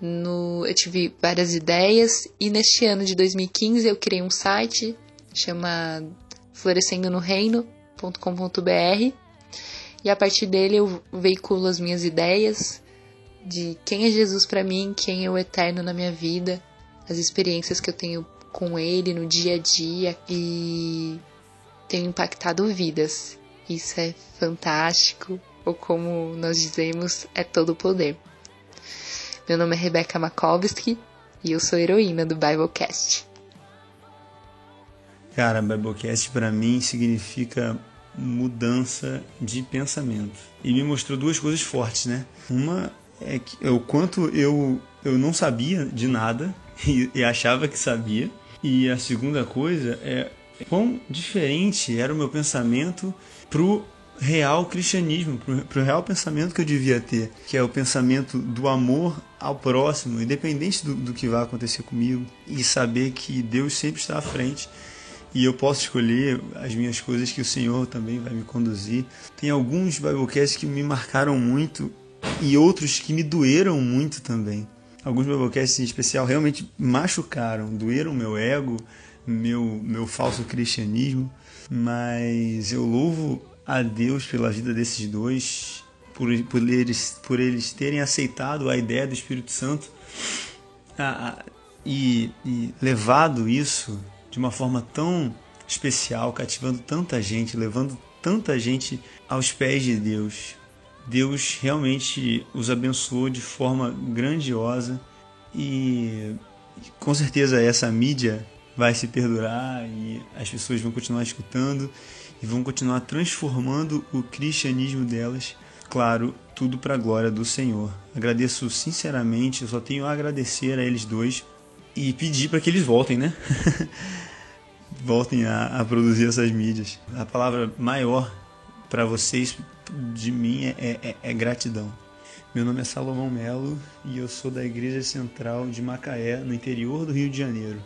no, eu tive várias ideias e neste ano de 2015 eu criei um site chamado Florescendo no Reino, www.com.br e a partir dele eu veiculo as minhas ideias de quem é Jesus para mim, quem é o eterno na minha vida, as experiências que eu tenho com ele no dia a dia e tenho impactado vidas. Isso é fantástico, ou como nós dizemos, é todo o poder. Meu nome é Rebecca Makovsky e eu sou heroína do Biblecast.
Cara, Biblecast para mim significa mudança de pensamento. E me mostrou duas coisas fortes, né? Uma é, que, é o quanto eu, eu não sabia de nada (laughs) e, e achava que sabia. E a segunda coisa é quão diferente era o meu pensamento pro
real cristianismo, para o real pensamento que eu devia ter, que é o pensamento do amor ao próximo, independente do, do que vai acontecer comigo, e saber que Deus sempre está à frente e eu posso escolher as minhas coisas que o Senhor também vai me conduzir. Tem alguns Biblecasts que me marcaram muito e outros que me doeram muito também. Alguns Biblecasts em especial realmente machucaram, doeram meu ego, meu, meu falso cristianismo, mas eu louvo a Deus pela vida desses dois, por, por, eles, por eles terem aceitado a ideia do Espírito Santo a, a, e, e levado isso de uma forma tão especial, cativando tanta gente, levando tanta gente aos pés de Deus. Deus realmente os abençoou de forma grandiosa e com certeza essa mídia vai se perdurar e as pessoas vão continuar escutando e vão continuar transformando o cristianismo delas. Claro, tudo para a glória do Senhor. Agradeço sinceramente, eu só tenho a agradecer a eles dois e pedir para que eles voltem, né? (laughs) voltem a, a, produzir essas mídias. A palavra maior para vocês, de mim, é, é, é, gratidão. Meu nome é Salomão Melo e eu sou da Igreja Central de Macaé, no interior do Rio de Janeiro.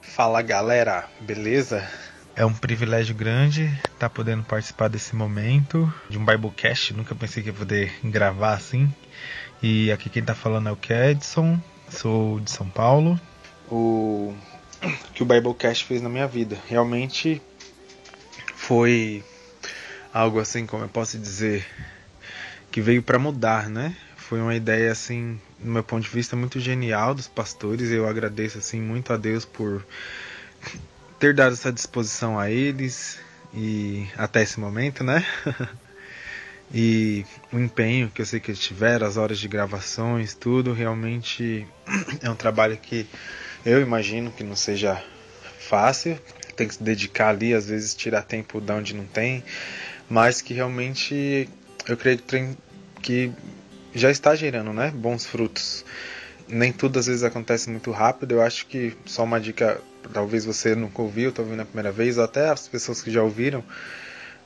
Fala galera, beleza? É um privilégio grande estar tá podendo participar desse momento de um Biblecast. Nunca pensei que ia poder gravar assim. E aqui quem está falando é o Kedson, sou de São Paulo. O que o Biblecast fez na minha vida realmente foi algo assim, como eu posso dizer, que veio para mudar, né? Foi uma ideia assim, no meu ponto de vista, muito genial dos pastores. Eu agradeço assim muito a Deus por ter dado essa disposição a eles e até esse momento, né? (laughs) e o empenho que eu sei que eles tiveram, as horas de gravações, tudo, realmente é um trabalho que eu imagino que não seja fácil, tem que se dedicar ali, às vezes tirar tempo de onde não tem, mas que realmente eu creio que, já está gerando, né, bons frutos. Nem tudo às vezes acontece muito rápido. Eu acho que só uma dica talvez você nunca ouviu, está ouvindo a primeira vez, ou até as pessoas que já ouviram,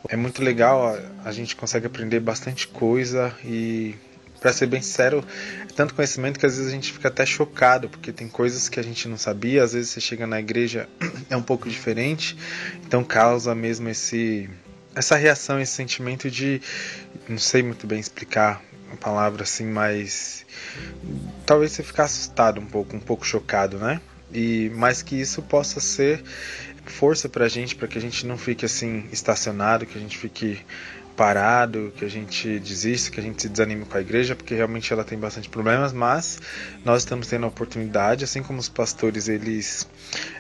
é muito legal, a, a gente consegue aprender bastante coisa e, para ser bem sincero, é tanto conhecimento que às vezes a gente fica até chocado, porque tem coisas que a gente não sabia, às vezes você chega na igreja, (clears throat) é um pouco diferente, então causa mesmo esse essa reação, esse sentimento de não sei muito bem explicar a palavra assim, mas talvez você ficar assustado um pouco, um pouco chocado, né? e mais que isso possa ser força para a gente, para que a gente não fique assim estacionado, que a gente fique parado, que a gente desista, que a gente se desanime com a igreja, porque realmente ela tem bastante problemas, mas nós estamos tendo a oportunidade, assim como os pastores eles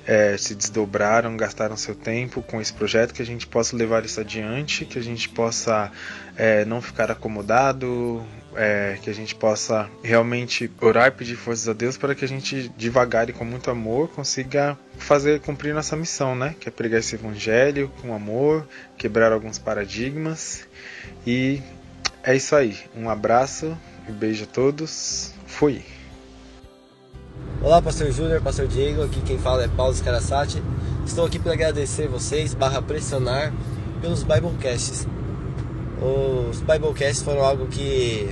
é, se desdobraram, gastaram seu tempo com esse projeto, que a gente possa levar isso adiante, que a gente possa é, não ficar acomodado, é, que a gente possa realmente orar e pedir forças a Deus para que a gente devagar e com muito amor consiga fazer cumprir nossa missão, né? Que é pregar esse evangelho com amor, quebrar alguns paradigmas e é isso aí. Um abraço e beijo a todos. Fui.
Olá, Pastor Júnior, Pastor Diego, aqui quem fala é Paulo Scarasati. Estou aqui para agradecer vocês, barra pressionar, pelos Biblecasts. Os Biblecasts foram algo que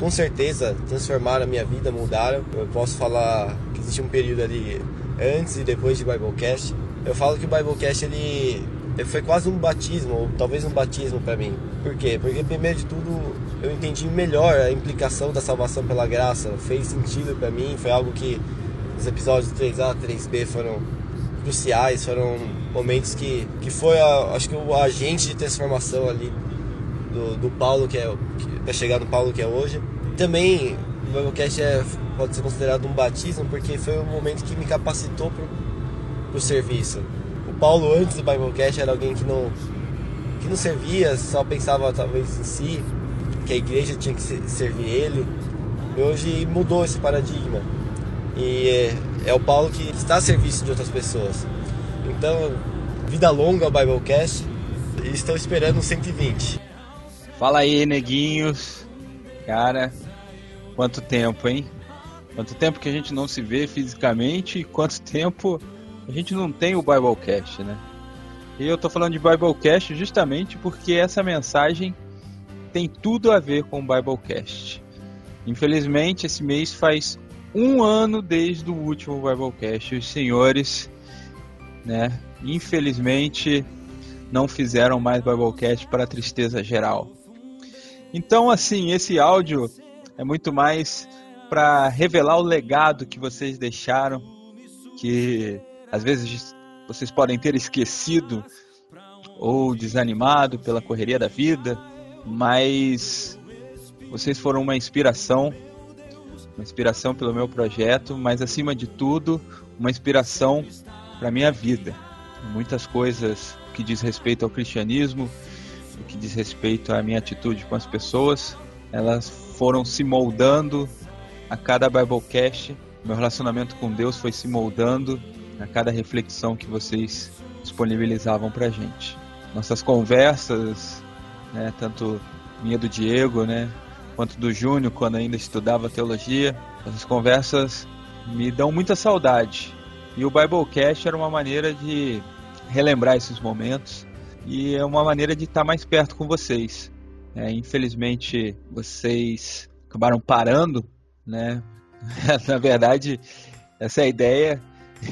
com certeza transformaram a minha vida, mudaram. Eu posso falar que existe um período ali antes e depois de Biblecast. Eu falo que o Biblecast ele, ele foi quase um batismo, ou talvez um batismo para mim. Por quê? Porque primeiro de tudo eu entendi melhor a implicação da salvação pela graça, fez sentido para mim, foi algo que os episódios 3A, 3B foram cruciais, foram momentos que, que foi, a, acho que o agente de transformação ali do, do Paulo, que é para chegar no Paulo que é hoje. Também o Biblecast é, pode ser considerado um batismo, porque foi um momento que me capacitou para o serviço. O Paulo, antes do Biblecast, era alguém que não, que não servia, só pensava talvez em si, que a igreja tinha que servir ele. E hoje mudou esse paradigma. E é, é o Paulo que está a serviço de outras pessoas. Então, vida longa ao Biblecast e estou esperando 120.
Fala aí, neguinhos. Cara, quanto tempo, hein? Quanto tempo que a gente não se vê fisicamente e quanto tempo a gente não tem o Biblecast, né? E eu tô falando de Biblecast justamente porque essa mensagem tem tudo a ver com o Biblecast. Infelizmente, esse mês faz um ano desde o último Biblecast. Os senhores, né, infelizmente, não fizeram mais Biblecast para tristeza geral. Então, assim, esse áudio é muito mais para revelar o legado que vocês deixaram, que às vezes vocês podem ter esquecido ou desanimado pela correria da vida, mas vocês foram uma inspiração, uma inspiração pelo meu projeto, mas acima de tudo, uma inspiração para minha vida. Muitas coisas que diz respeito ao cristianismo, que diz respeito à minha atitude com as pessoas, elas foram se moldando a cada Biblecast. Meu relacionamento com Deus foi se moldando a cada reflexão que vocês disponibilizavam para gente. Nossas conversas, né, tanto minha do Diego, né, quanto do Júnior, quando ainda estudava teologia, essas conversas me dão muita saudade. E o Biblecast era uma maneira de relembrar esses momentos e é uma maneira de estar mais perto com vocês. É, infelizmente, vocês acabaram parando, né? (laughs) Na verdade, essa é a ideia.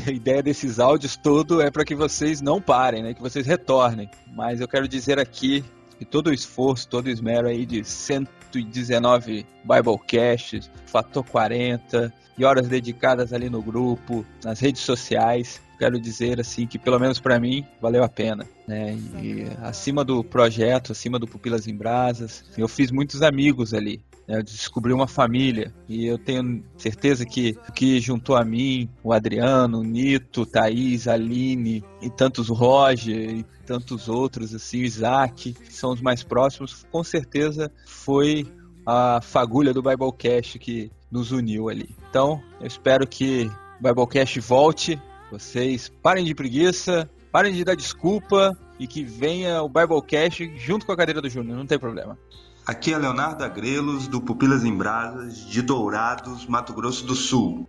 A ideia desses áudios todo é para que vocês não parem, né? Que vocês retornem. Mas eu quero dizer aqui que todo o esforço, todo o esmero aí de 119 Biblecasts, Fator 40 e horas dedicadas ali no grupo, nas redes sociais, quero dizer assim que pelo menos para mim valeu a pena, né? E acima do projeto, acima do Pupilas em Brasas, eu fiz muitos amigos ali. Né? Eu descobri uma família e eu tenho certeza que o que juntou a mim, o Adriano, o Nito, Thaís, Aline e tantos Roger e tantos outros assim, o Isaac, que são os mais próximos, com certeza foi a fagulha do Biblecast que nos uniu ali. Então, eu espero que o Biblecast volte vocês parem de preguiça, parem de dar desculpa e que venha o Biblecast junto com a cadeira do Júnior, não tem problema.
Aqui é Leonardo Agrelos, do Pupilas em Brasas, de Dourados, Mato Grosso do Sul.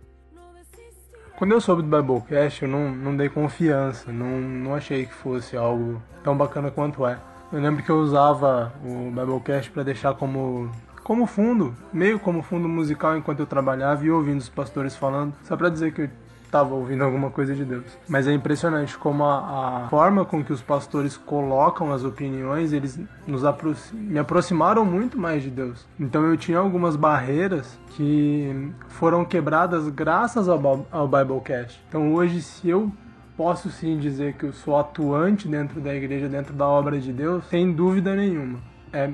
Quando eu soube do Biblecast, eu não, não dei confiança, não, não achei que fosse algo tão bacana quanto é. Eu lembro que eu usava o Biblecast para deixar como como fundo, meio como fundo musical enquanto eu trabalhava e ouvindo os pastores falando, só para dizer que eu estava ouvindo alguma coisa de Deus. Mas é impressionante como a, a, forma com que os pastores colocam as opiniões, eles nos me aproximaram muito mais de Deus. Então eu tinha algumas barreiras que foram quebradas graças ao, ao Biblecast. Então hoje, se eu posso sim dizer que eu sou atuante dentro da igreja, dentro da obra de Deus, sem dúvida nenhuma. É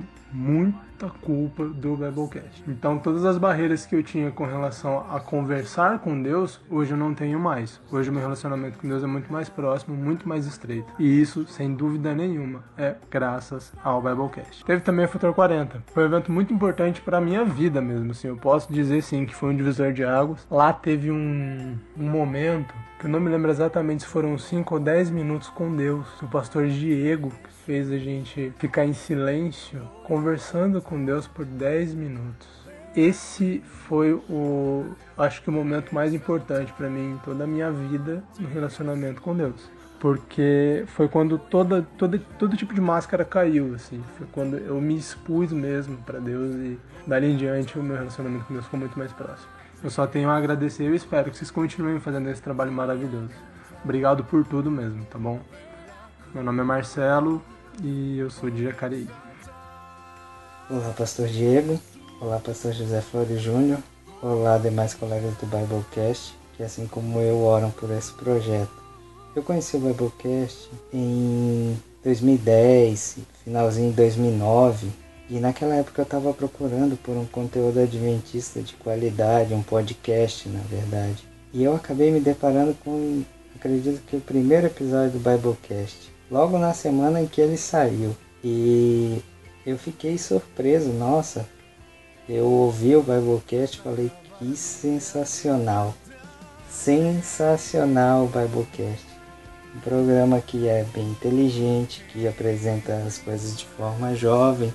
muita culpa do Biblecast. Então, todas as barreiras que eu tinha com relação a conversar com Deus, hoje eu não tenho mais. Hoje o meu relacionamento com Deus é muito mais próximo, muito mais estreito. E isso, sem dúvida nenhuma, é graças ao Biblecast. Teve também a Futura 40. Foi um evento muito importante para minha vida mesmo, assim. Eu posso dizer sim que foi um divisor de águas. Lá teve um, um momento que eu não me lembro exatamente se foram 5 ou 10 minutos com Deus. O pastor Diego, fez a gente ficar em silêncio, conversando com Deus por 10 minutos. Esse foi o, acho que o momento mais importante para mim em toda a minha vida no relacionamento com Deus. Porque foi quando toda, toda, todo tipo de máscara caiu, assim. Foi quando eu me expus mesmo para Deus e dali em diante o meu relacionamento com Deus ficou muito mais próximo. Eu só tenho a agradecer e eu espero que vocês continuem fazendo esse trabalho maravilhoso. Obrigado por tudo mesmo, tá bom? Meu nome é Marcelo, e eu sou de Jacareí.
Olá, Pastor Diego. Olá, Pastor José Flores Júnior. Olá, demais colegas do Biblecast, que assim como eu oram por esse projeto. Eu conheci o Biblecast em 2010, finalzinho de 2009, e naquela época eu estava procurando por um conteúdo adventista de qualidade, um podcast, na verdade. E eu acabei me deparando com, acredito que o primeiro episódio do Biblecast logo na semana em que ele saiu. E eu fiquei surpreso, nossa. Eu ouvi o Biblecast e falei que sensacional. Sensacional o Biblecast. Um programa que é bem inteligente, que apresenta as coisas de forma jovem,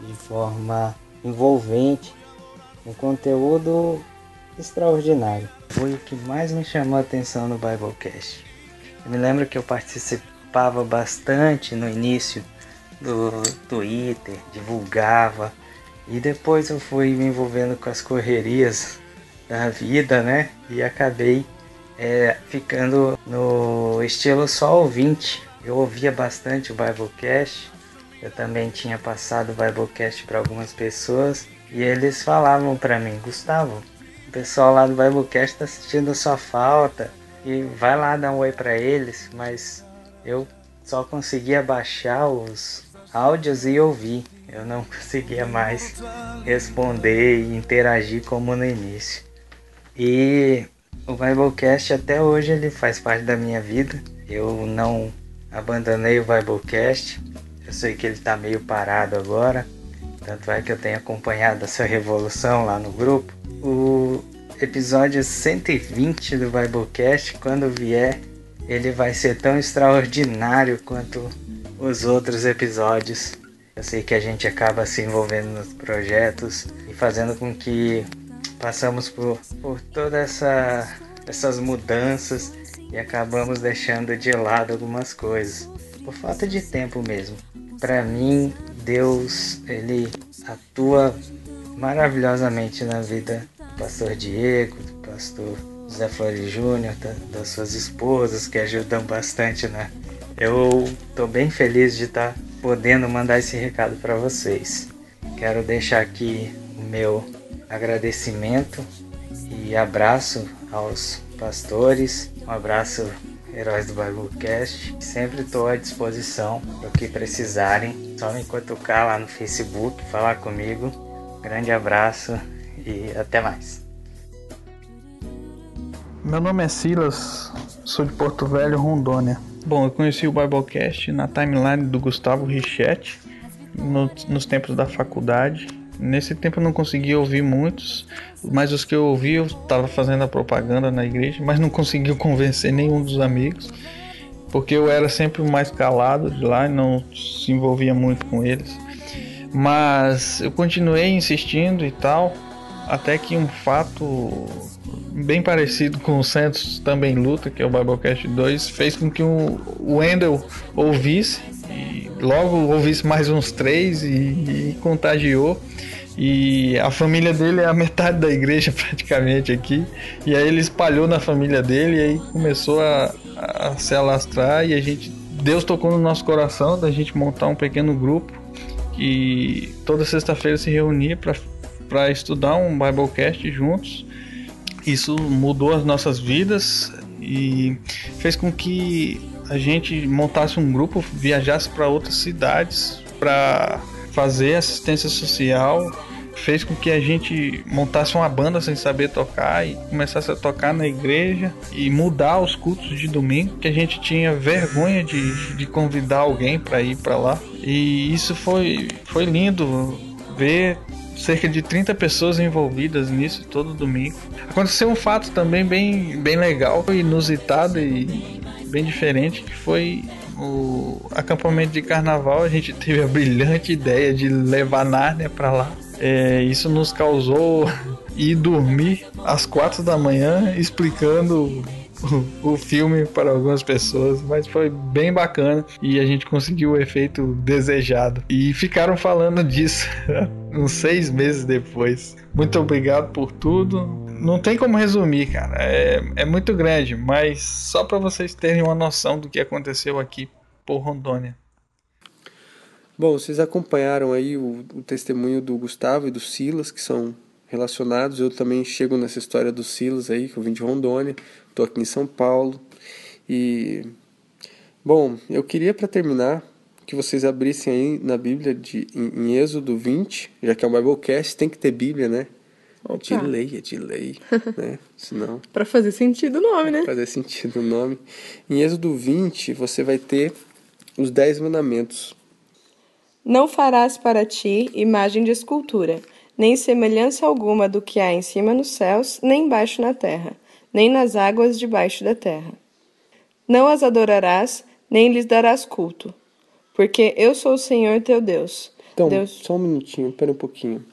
de forma envolvente, um conteúdo extraordinário. Foi o que mais me chamou a atenção no Biblecast. Eu me lembro que eu participava bastante no início do Twitter, divulgava. E depois eu fui me envolvendo com as correrias da vida, né? E acabei é, ficando no estilo só ouvinte. Eu ouvia bastante o Biblecast. Eu também tinha passado o Biblecast para algumas pessoas e eles falavam para mim, Gustavo, o pessoal lá do Biblecast está sentindo sua falta e vai lá dar um oi para eles, mas eu só conseguia baixar os áudios e ouvir. Eu não (laughs) conseguia mais responder e interagir como no início. E o Biblecast até hoje ele faz parte da minha vida. Eu não abandonei o Biblecast. Eu sei que ele está meio parado agora. Tanto é que eu tenho acompanhado essa revolução lá no grupo. O episódio 120 do Biblecast, quando vier, ele vai ser tão extraordinário quanto os outros episódios. Eu sei que a gente acaba se envolvendo nos projetos e fazendo com que passamos por, por todas essa, essas mudanças e acabamos deixando de lado algumas coisas por falta de tempo mesmo. Para mim, Deus ele atua maravilhosamente na vida do pastor Diego, do pastor José Flores Júnior, das suas esposas que ajudam bastante, né? Eu tô bem feliz de estar tá podendo mandar esse recado para vocês. Quero deixar aqui o meu agradecimento e abraço aos pastores, um abraço Heróis do Biblecast. Sempre estou à disposição para o que precisarem. Só me cutucar lá no Facebook, falar comigo. Grande abraço e até mais.
Meu nome é Silas, sou de Porto Velho, Rondônia. Bom, eu conheci o Biblecast na timeline do Gustavo Richetti, no, nos tempos da faculdade. Nesse tempo eu não consegui ouvir muitos, mas os que eu ouvi eu estava fazendo a propaganda na igreja, mas não conseguiu (laughs) convencer nenhum dos amigos, porque eu era sempre o mais calado de lá e não se envolvia muito com eles. Mas eu continuei insistindo e tal, até que um fato bem parecido com o Santos também luta, que é o Biblecast 2, fez com que o Wendell ouvisse logo ouvisse mais uns três e, e contagiou. E a família dele é a metade da igreja (laughs) praticamente aqui. E aí ele espalhou na família dele e aí começou a, a se alastrar e a gente Deus tocou no nosso coração da gente montar um pequeno grupo que toda sexta-feira se reunia para estudar um Biblecast juntos. Isso mudou as nossas vidas e fez com que a gente montasse um grupo, viajasse para outras cidades para fazer assistência social fez com que a gente montasse uma banda sem saber tocar e começasse a tocar na igreja e mudar os cultos de domingo, que a gente tinha vergonha de, de convidar alguém para ir para lá. E isso foi, foi lindo ver cerca de 30 pessoas envolvidas nisso todo domingo. Aconteceu um fato também bem, bem legal, inusitado e bem diferente, que foi o acampamento de carnaval. A gente teve a brilhante ideia de levar Nárnia para lá. É, isso nos causou (laughs) ir dormir às quatro da manhã explicando (laughs) o, filme para algumas pessoas, mas foi bem bacana e a gente conseguiu o efeito desejado. E ficaram falando disso (laughs) uns seis meses depois. Muito obrigado por tudo. Não tem como resumir, cara. É, é muito grande, mas só para vocês terem uma noção do que aconteceu aqui por Rondônia.
Bom, vocês acompanharam aí o, o, testemunho do Gustavo e do Silas, que são relacionados. Eu também chego nessa história do Silas aí, que eu vim de Rondônia, estou aqui em São Paulo. E, bom, eu queria para terminar que vocês abrissem aí na Bíblia de, em, em Êxodo 20, já que é um Biblecast, tem que ter Bíblia, né? Opa. De lei, é de lei, (laughs) né? Senão...
para fazer sentido o nome, né?
Fazer sentido o nome. Em Êxodo 20, você vai ter os Dez Mandamentos.
Não farás para ti imagem de escultura, nem semelhança alguma do que há em cima nos céus, nem embaixo na terra, nem nas águas debaixo da terra. Não as adorarás, nem lhes darás culto, porque eu sou o Senhor teu Deus.
Então,
Deus...
só um minutinho, pera um pouquinho.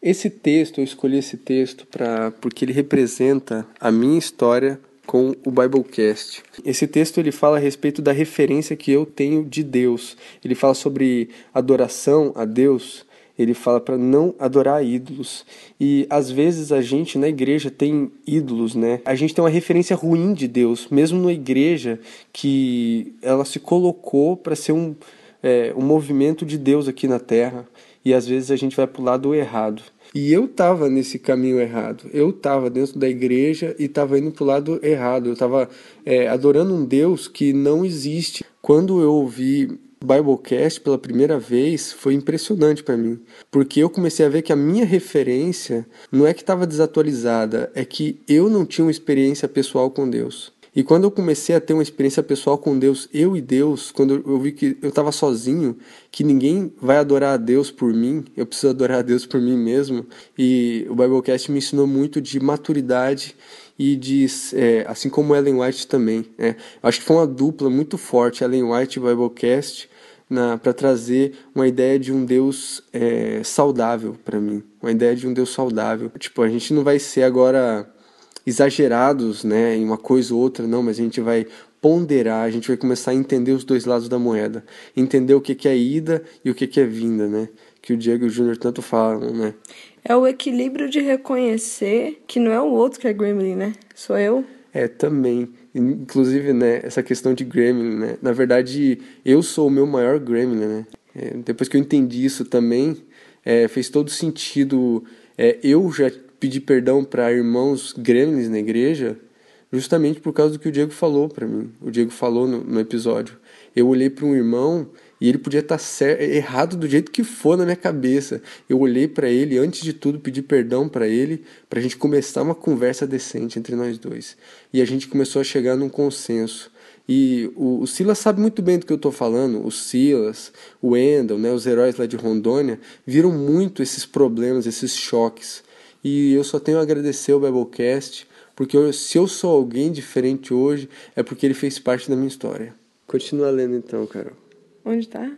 Esse texto, eu escolhi esse texto pra, porque ele representa a minha história com o Biblecast. Esse texto ele fala a respeito da referência que eu tenho de Deus. Ele fala sobre adoração a Deus. Ele fala para não adorar ídolos. E às vezes a gente na igreja tem ídolos, né? A gente tem uma referência ruim de Deus, mesmo na igreja que ela se colocou para ser um, é, um movimento de Deus aqui na terra. E às vezes a gente vai para o lado errado. E eu estava nesse caminho errado. Eu estava dentro da igreja e estava indo para o lado errado. Eu estava é, adorando um Deus que não existe. Quando eu ouvi Biblecast pela primeira vez, foi impressionante para mim, porque eu comecei a ver que a minha referência não é que estava desatualizada, é que eu não tinha uma experiência pessoal com Deus. E quando eu comecei a ter uma experiência pessoal com Deus, eu e Deus, quando eu vi que eu estava sozinho, que ninguém vai adorar a Deus por mim, eu preciso adorar a Deus por mim mesmo. E o Biblecast me ensinou muito de maturidade e de, é, assim como Ellen White também. É. Acho que foi uma dupla muito forte, Ellen White e Biblecast, para trazer uma ideia de um Deus é, saudável para mim, uma ideia de um Deus saudável. Tipo, a gente não vai ser agora exagerados né, em uma coisa ou outra, não, mas a gente vai ponderar, a gente vai começar a entender os dois lados da moeda, entender o que, que é ida e o que, que é vinda, né? Que o Diego e o Júnior tanto falam, né?
É o equilíbrio de reconhecer que não é o outro que é Gremlin, né? Sou eu.
É, também. Inclusive, né, essa questão de Gremlin, né? Na verdade, eu sou o meu maior Gremlin, né? É, depois que eu entendi isso também, é, fez todo sentido é, eu já pedir perdão para irmãos gremlins na igreja, justamente por causa do que o Diego falou para mim. O Diego falou no, no episódio. Eu olhei para um irmão e ele podia estar tá errado do jeito que for na minha cabeça. Eu olhei para ele, antes de tudo, pedi perdão para ele, para a gente começar uma conversa decente entre nós dois. E a gente começou a chegar num consenso. E o, o Silas sabe muito bem do que eu estou falando. O Silas, o Endel, né, os heróis lá de Rondônia, viram muito esses problemas, esses choques. E eu só tenho a agradecer o Biblecast, porque eu, se eu sou alguém diferente hoje, é porque ele fez parte da minha história. Continua lendo então, Carol.
Onde tá?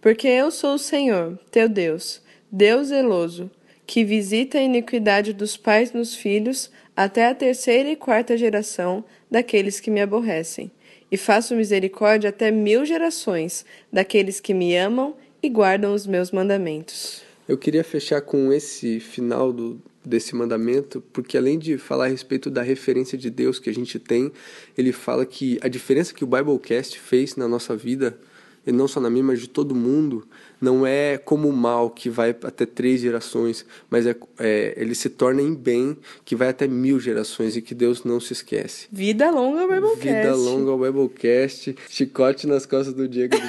Porque eu sou o Senhor, teu Deus, Deus zeloso, que visita a iniquidade dos pais nos filhos até a terceira e quarta geração daqueles que me aborrecem, e faço misericórdia até mil gerações daqueles que me amam e guardam os meus mandamentos.
Eu queria fechar com esse final do, desse mandamento, porque além de falar a respeito da referência de Deus que a gente tem, ele fala que a diferença que o Biblecast fez na nossa vida, e não só na minha, mas de todo mundo, não é como o mal que vai até três gerações, mas é, é, ele se torna em bem que vai até mil gerações e que Deus não se esquece.
Vida longa ao Biblecast.
Vida longa ao Biblecast. Chicote nas costas do Diego. (laughs)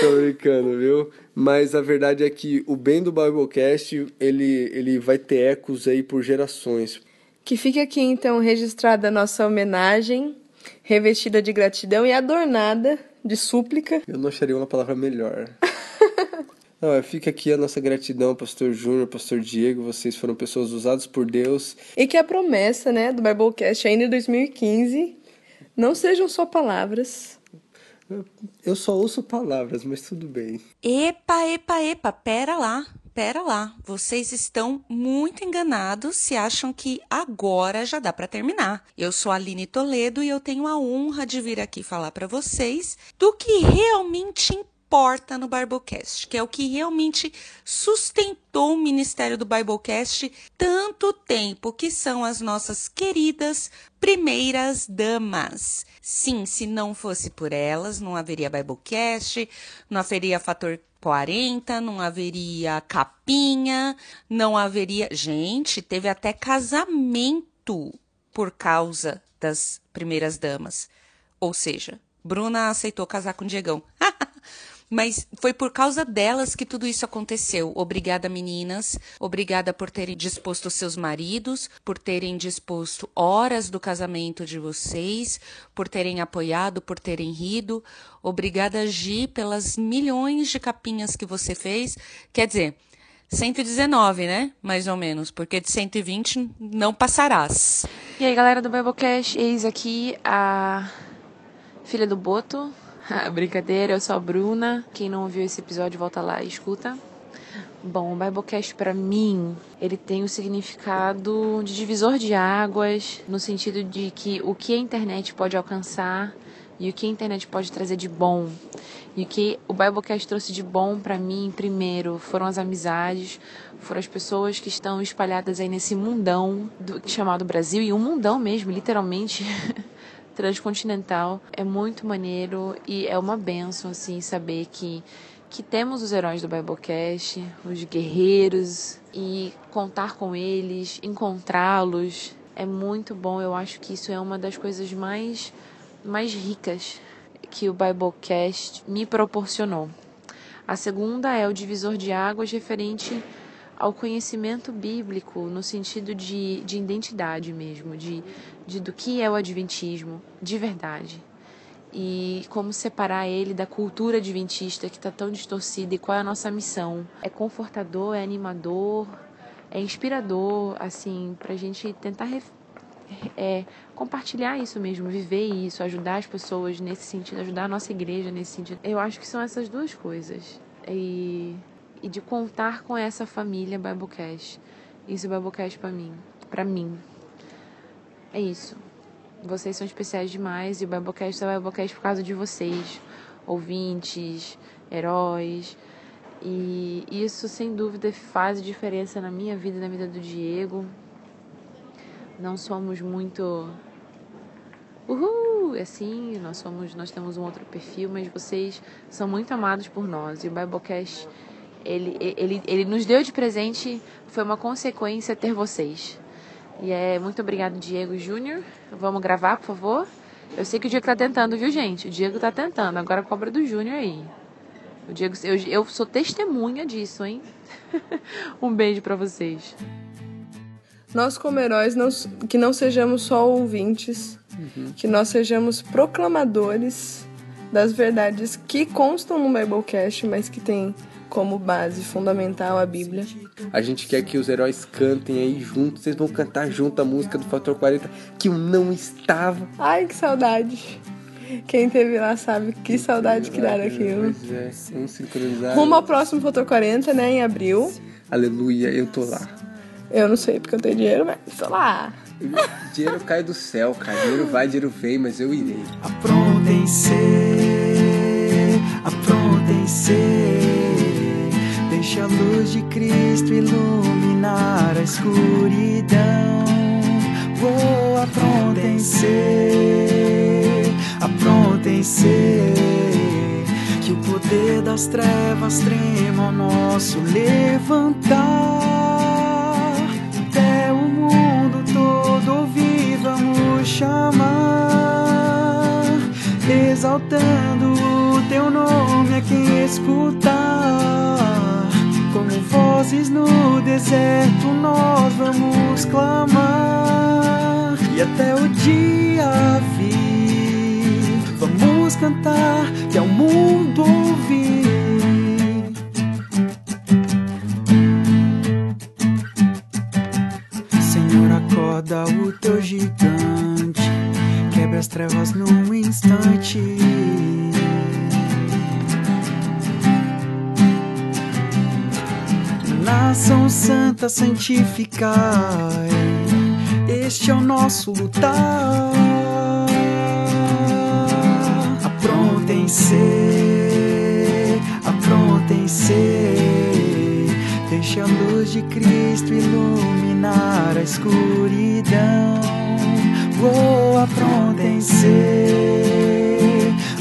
Tô brincando, viu? Mas a verdade é que o bem do Biblecast, ele, ele vai ter ecos aí por gerações.
Que fique aqui então registrada a nossa homenagem, revestida de gratidão e adornada de súplica.
Eu não acharia uma palavra melhor. (laughs) Não, fica aqui a nossa gratidão, Pastor Júnior, Pastor Diego. Vocês foram pessoas usadas por Deus.
E que a promessa né, do Biblecast ainda em 2015 não sejam só palavras,
eu só ouço palavras, mas tudo bem.
Epa, epa, epa, pera lá, pera lá. Vocês estão muito enganados se acham que agora já dá para terminar. Eu sou a Aline Toledo e eu tenho a honra de vir aqui falar para vocês do que realmente importa no Biblecast, que é o que realmente sustentou o ministério do Biblecast tanto tempo, que são as nossas queridas primeiras damas. Sim, se não fosse por elas, não haveria Biblecast, não haveria Fator 40, não haveria capinha, não haveria. Gente, teve até casamento por causa das primeiras damas. Ou seja, Bruna aceitou casar com Diegão. (laughs) Mas foi por causa delas que tudo isso aconteceu. Obrigada, meninas. Obrigada por terem disposto seus maridos, por terem disposto horas do casamento de vocês, por terem apoiado, por terem rido. Obrigada, Gi, pelas milhões de capinhas que você fez. Quer dizer, 119, né? Mais ou menos, porque de 120 não passarás.
E aí, galera do Biblecast, eis aqui a filha do Boto, (laughs) Brincadeira, eu sou a Bruna. Quem não ouviu esse episódio, volta lá e escuta.
Bom, o Biblecast para mim, ele tem o um significado de divisor de águas, no sentido de que o que a internet pode alcançar e o que a internet pode trazer de bom. E o que o Biblecast trouxe de bom para mim, primeiro, foram as amizades, foram as pessoas que estão espalhadas aí nesse mundão do, chamado Brasil, e um mundão mesmo, literalmente, (laughs) transcontinental. É muito maneiro e é uma benção, assim, saber que que temos os heróis do Biblecast, os guerreiros, e contar com eles, encontrá-los, é muito bom. Eu acho que isso é uma das coisas mais, mais ricas que o Biblecast me proporcionou. A segunda é o divisor de águas referente ao conhecimento bíblico, no sentido de, de identidade mesmo, de, de do que é o Adventismo de verdade e como separar ele da cultura adventista que está tão distorcida e qual é a nossa missão. É confortador, é animador, é inspirador, assim, para a gente tentar é, compartilhar isso mesmo, viver isso, ajudar as pessoas nesse sentido, ajudar a nossa igreja nesse sentido. Eu acho que são essas duas coisas. E, e de contar com essa família Biblecast. Isso é Biblecast para mim. Para mim. É isso. Vocês são especiais demais e o Biblecast é o Biblecast por causa de vocês, ouvintes, heróis. E isso, sem dúvida, faz diferença na minha vida e na vida do Diego. Não somos muito. Uhul! Assim, nós somos, nós temos um outro perfil, mas vocês são muito amados por nós. E o Biblecast, ele, ele, ele nos deu de presente, foi uma consequência ter vocês. E é muito obrigado, Diego Júnior. Vamos gravar, por favor? Eu sei que o Diego tá tentando, viu, gente? O Diego tá tentando. Agora cobra do Júnior aí. O Diego, eu, eu sou testemunha disso, hein? (laughs) um beijo para vocês.
Nós, como heróis, não, que não sejamos só ouvintes, uhum. que nós sejamos proclamadores das verdades que constam no Biblecast, mas que tem como base fundamental a Bíblia.
A gente quer que os heróis cantem aí juntos, vocês vão cantar junto a música do Fator 40 que eu não estava.
Ai, que saudade. Quem teve lá sabe que saudade que era aquilo.
Pois é, vamos sincronizar.
Rumo ao próximo Fator 40, né, em abril.
Aleluia, eu tô lá.
Eu não sei porque eu tenho dinheiro, mas tô lá.
Dinheiro cai do céu, cara. Dinheiro vai, dinheiro vem, mas eu irei.
Aprontem-se, aprontem-se. Deixe a luz de Cristo iluminar a escuridão. Vou aprontem-se, aprontem-se. Que o poder das trevas trema ao nosso levantar. Até o mundo todo ouvir, vamos chamar. Exaltando o teu nome a quem escutar como vozes no deserto, nós vamos clamar. E até o dia vir, vamos cantar que ao mundo ouvir. Senhor, acorda o teu gigante, quebra as trevas num instante. Nação santa santificai, este é o nosso lutar. Aprontem-se, aprontem-se, deixe a luz de Cristo iluminar a escuridão. Oh, aprontem-se,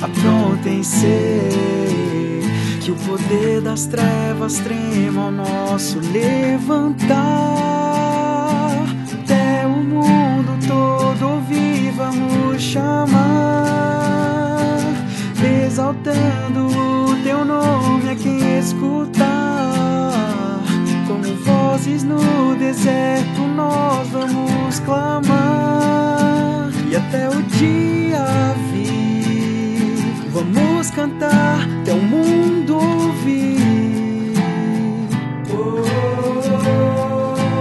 aprontem-se que o poder das trevas trema ao nosso levantar. Até o mundo todo ouvir, vamos chamar, exaltando o teu nome a quem escutar. Como vozes no deserto, nós vamos clamar, e até o dia vir, vamos cantar até o mundo ouvir. Oh,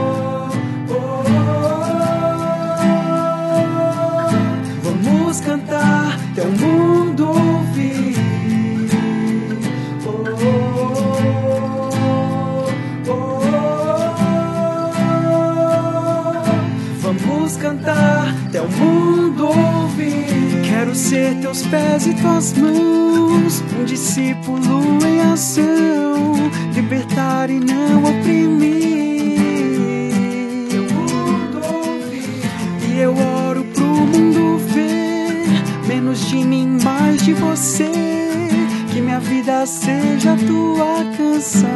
oh, oh. Vamos cantar até o mundo ouvir. Vamos cantar até o ouvir. e tuas mãos, um discípulo em ação, libertar e não oprimir. E eu oro pro mundo ver menos de mim, mais de você. Que minha vida seja tua canção.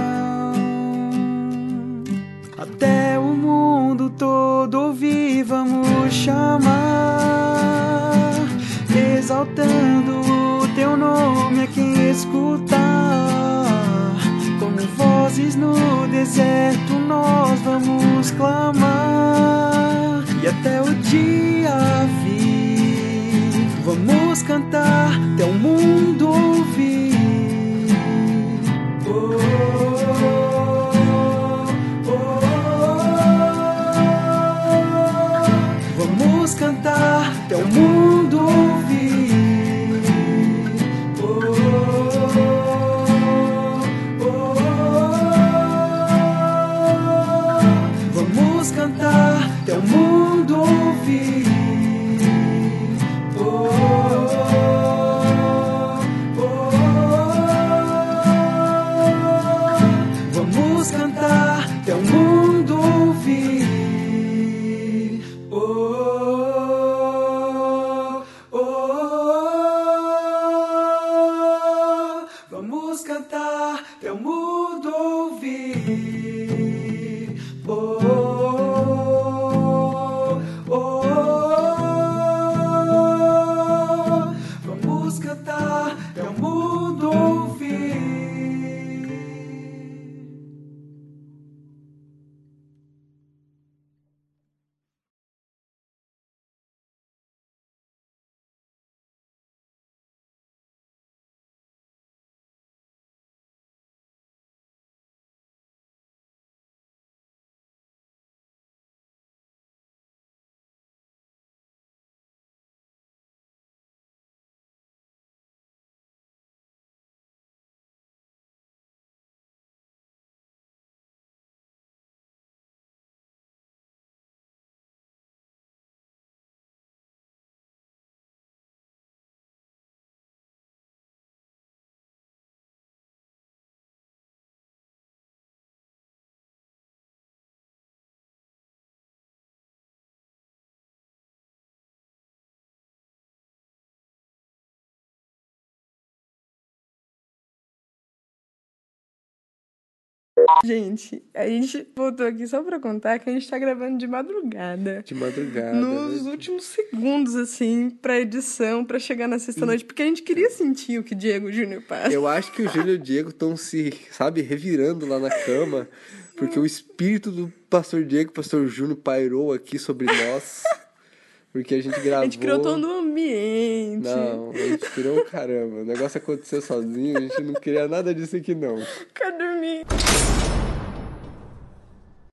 Até o mundo todo ouvir, vamos chamar, exaltando o teu nome a quem escutar. Como vozes no deserto, nós vamos clamar, e até o dia vir, vamos cantar até o mundo ouvir.
Gente, a gente voltou aqui só pra contar que a gente tá gravando de madrugada.
De madrugada.
Nos
né?
últimos segundos, assim, pra edição, pra chegar na sexta-noite, porque a gente queria sentir o que Diego Júnior passa.
Eu acho que o Júlio e o Diego estão se, sabe, revirando lá na cama, porque o espírito do pastor Diego e pastor Júnior pairou aqui sobre nós. Porque a gente gravou.
A gente criou todo um ambiente.
Não, a gente criou um caramba. O negócio aconteceu sozinho, a gente não queria nada disso aqui, não.
Quer dormir?